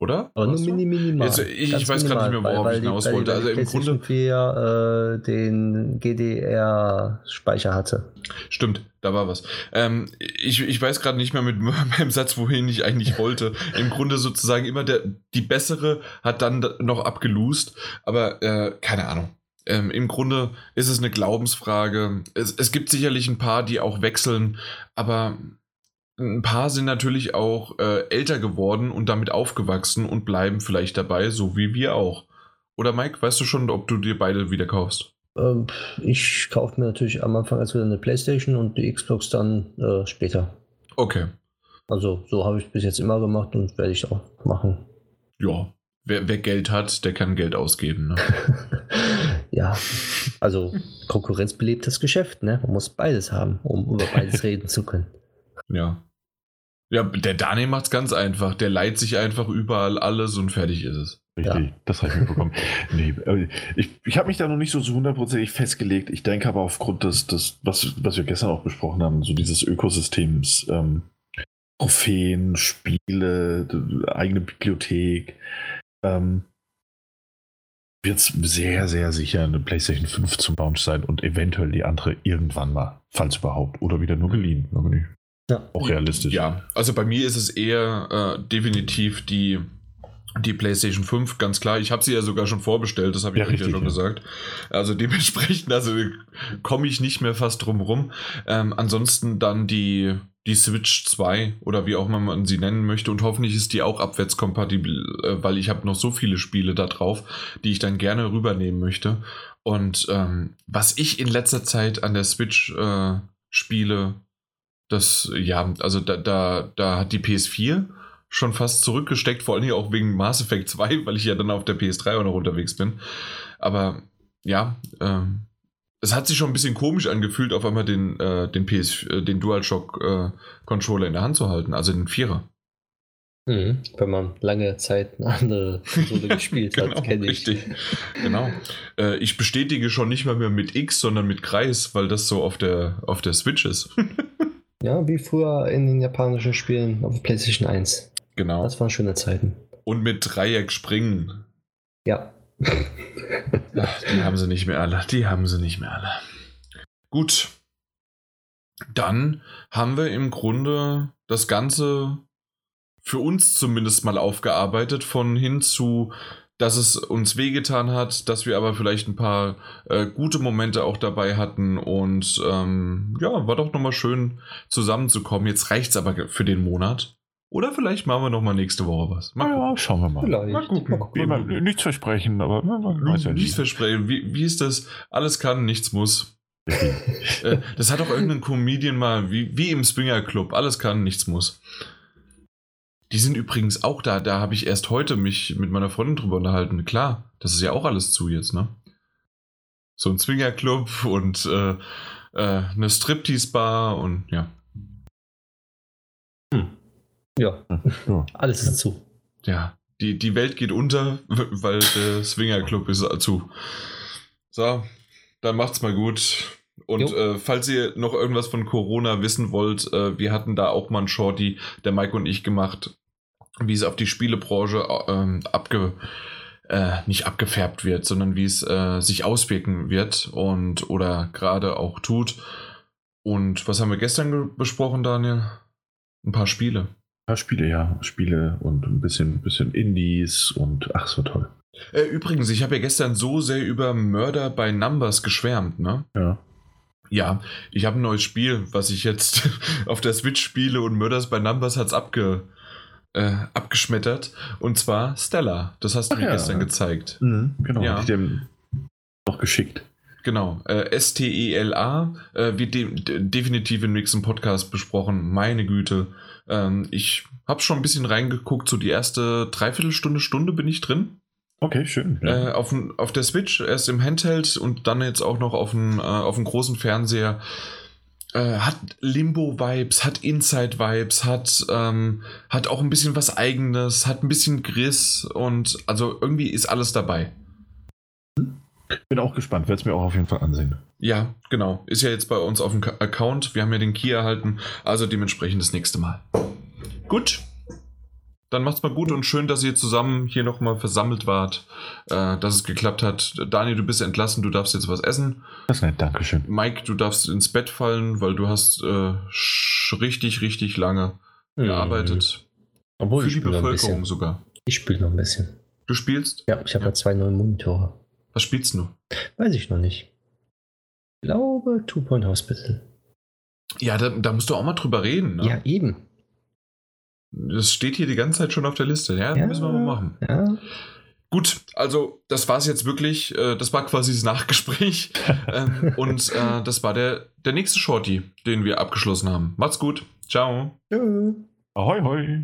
oder? Aber nur mini, minimal. Jetzt, ich, ich weiß gerade nicht mehr, worauf weil, ich hinaus wollte. Also im Grunde. 4 äh, den GDR-Speicher hatte. Stimmt, da war was. Ähm, ich, ich weiß gerade nicht mehr mit (laughs) meinem Satz, wohin ich eigentlich wollte. Im Grunde sozusagen immer der, die bessere hat dann noch abgelust, aber äh, keine Ahnung. Ähm, Im Grunde ist es eine Glaubensfrage. Es, es gibt sicherlich ein paar, die auch wechseln, aber ein paar sind natürlich auch äh, älter geworden und damit aufgewachsen und bleiben vielleicht dabei, so wie wir auch. Oder Mike, weißt du schon, ob du dir beide wieder kaufst? Ähm, ich kaufe mir natürlich am Anfang erst wieder eine Playstation und die Xbox dann äh, später. Okay. Also so habe ich es bis jetzt immer gemacht und werde ich auch machen. Ja, wer, wer Geld hat, der kann Geld ausgeben. Ne? (laughs) ja, also Konkurrenz belebt das Geschäft, ne? Man muss beides haben, um über beides (laughs) reden zu können. Ja. Ja, der Daniel macht es ganz einfach. Der leiht sich einfach überall alles und fertig ist es. Richtig, ja. das habe ich mitbekommen. (laughs) nee, ich ich habe mich da noch nicht so hundertprozentig festgelegt. Ich denke aber aufgrund des, des was, was wir gestern auch besprochen haben, so dieses Ökosystems, ähm, Trophäen, Spiele, eigene Bibliothek, ähm, wird es sehr, sehr sicher eine PlayStation 5 zum Launch sein und eventuell die andere irgendwann mal, falls überhaupt, oder wieder nur geliehen. Ja. Auch realistisch. Ja, also bei mir ist es eher äh, definitiv die, die PlayStation 5, ganz klar. Ich habe sie ja sogar schon vorbestellt, das habe ich ja, richtig, ja schon ja. gesagt. Also dementsprechend, also komme ich nicht mehr fast drum rum. Ähm, ansonsten dann die, die Switch 2 oder wie auch immer man sie nennen möchte und hoffentlich ist die auch abwärtskompatibel, äh, weil ich habe noch so viele Spiele da drauf, die ich dann gerne rübernehmen möchte. Und ähm, was ich in letzter Zeit an der Switch äh, spiele, das, ja, also da, da, da hat die PS4 schon fast zurückgesteckt, vor allem auch wegen Mass Effect 2, (laughs) weil ich ja dann auf der PS3 auch noch unterwegs bin. Aber ja, ähm, es hat sich schon ein bisschen komisch angefühlt, auf einmal den, äh, den PS, äh, den DualShock äh, Controller in der Hand zu halten, also den Vierer. Mhm, wenn man lange Zeit eine andere Konsole (laughs) gespielt genau, hat, kenne ich. Richtig, genau. Äh, ich bestätige schon nicht mal mehr mit X, sondern mit Kreis, weil das so auf der, auf der Switch ist. (laughs) Ja, wie früher in den japanischen Spielen auf PlayStation 1. Genau. Das waren schöne Zeiten. Und mit Dreieck springen. Ja. (laughs) Ach, die haben sie nicht mehr alle. Die haben sie nicht mehr alle. Gut. Dann haben wir im Grunde das Ganze für uns zumindest mal aufgearbeitet, von hin zu dass es uns wehgetan hat, dass wir aber vielleicht ein paar äh, gute Momente auch dabei hatten und ähm, ja, war doch nochmal schön zusammenzukommen. Jetzt reicht es aber für den Monat. Oder vielleicht machen wir nochmal nächste Woche was. Mal ja, schauen wir mal. Vielleicht. Mal gucken. Mal gucken. Mal, nichts versprechen, aber man weiß ja Nichts versprechen. Wie, wie ist das? Alles kann, nichts muss. äh, das hat auch irgendein Comedian mal, wie, wie im Swinger Club. Alles kann, nichts muss. Die sind übrigens auch da. Da habe ich erst heute mich mit meiner Freundin drüber unterhalten. Klar, das ist ja auch alles zu jetzt, ne? So ein Zwingerclub und äh, äh, eine Striptease-Bar und ja. Hm. Ja, ja. alles ist zu. Ja, die, die Welt geht unter, weil der Swinger Club ist zu. So, dann macht's mal gut. Und äh, falls ihr noch irgendwas von Corona wissen wollt, äh, wir hatten da auch mal ein Shorty, der Mike und ich gemacht, wie es auf die Spielebranche äh, abge äh, nicht abgefärbt wird, sondern wie es äh, sich auswirken wird und oder gerade auch tut. Und was haben wir gestern besprochen, Daniel? Ein paar Spiele. Ein paar Spiele, ja. Spiele und ein bisschen, bisschen Indies und ach, so toll. Äh, übrigens, ich habe ja gestern so sehr über Murder by Numbers geschwärmt, ne? Ja. Ja, ich habe ein neues Spiel, was ich jetzt (laughs) auf der Switch spiele und Murders by Numbers hat es abge, äh, abgeschmettert. Und zwar Stella. Das hast du Ach mir ja. gestern gezeigt. Mhm, genau, ja. ich dem noch geschickt. Genau, äh, S-T-E-L-A äh, wird de definitiv im nächsten Podcast besprochen. Meine Güte. Ähm, ich habe schon ein bisschen reingeguckt, so die erste Dreiviertelstunde, Stunde bin ich drin. Okay, schön. Ja. Äh, auf, auf der Switch, erst im Handheld und dann jetzt auch noch auf dem, äh, auf dem großen Fernseher. Äh, hat Limbo-Vibes, hat Inside-Vibes, hat, ähm, hat auch ein bisschen was Eigenes, hat ein bisschen Griss und also irgendwie ist alles dabei. Bin auch gespannt, werde es mir auch auf jeden Fall ansehen. Ja, genau. Ist ja jetzt bei uns auf dem Account. Wir haben ja den Key erhalten, also dementsprechend das nächste Mal. Gut, dann macht's mal gut und schön, dass ihr zusammen hier nochmal versammelt wart, äh, dass es geklappt hat. Daniel, du bist entlassen, du darfst jetzt was essen. Das ist nett, Dankeschön. Mike, du darfst ins Bett fallen, weil du hast äh, richtig, richtig lange mhm. gearbeitet. Obwohl Für ich die Bevölkerung sogar. Ich spiele noch ein bisschen. Du spielst? Ja, ich habe ja. zwei neue Monitore. Was spielst du? Weiß ich noch nicht. Ich glaube Two Point Hospital. Ja, da, da musst du auch mal drüber reden. Ne? Ja, eben. Das steht hier die ganze Zeit schon auf der Liste. Ja, ja müssen wir mal machen. Ja. Gut, also das war es jetzt wirklich. Äh, das war quasi das Nachgespräch. (laughs) ähm, und äh, das war der, der nächste Shorty, den wir abgeschlossen haben. Macht's gut. Ciao. Tschö. Ahoi, hoi.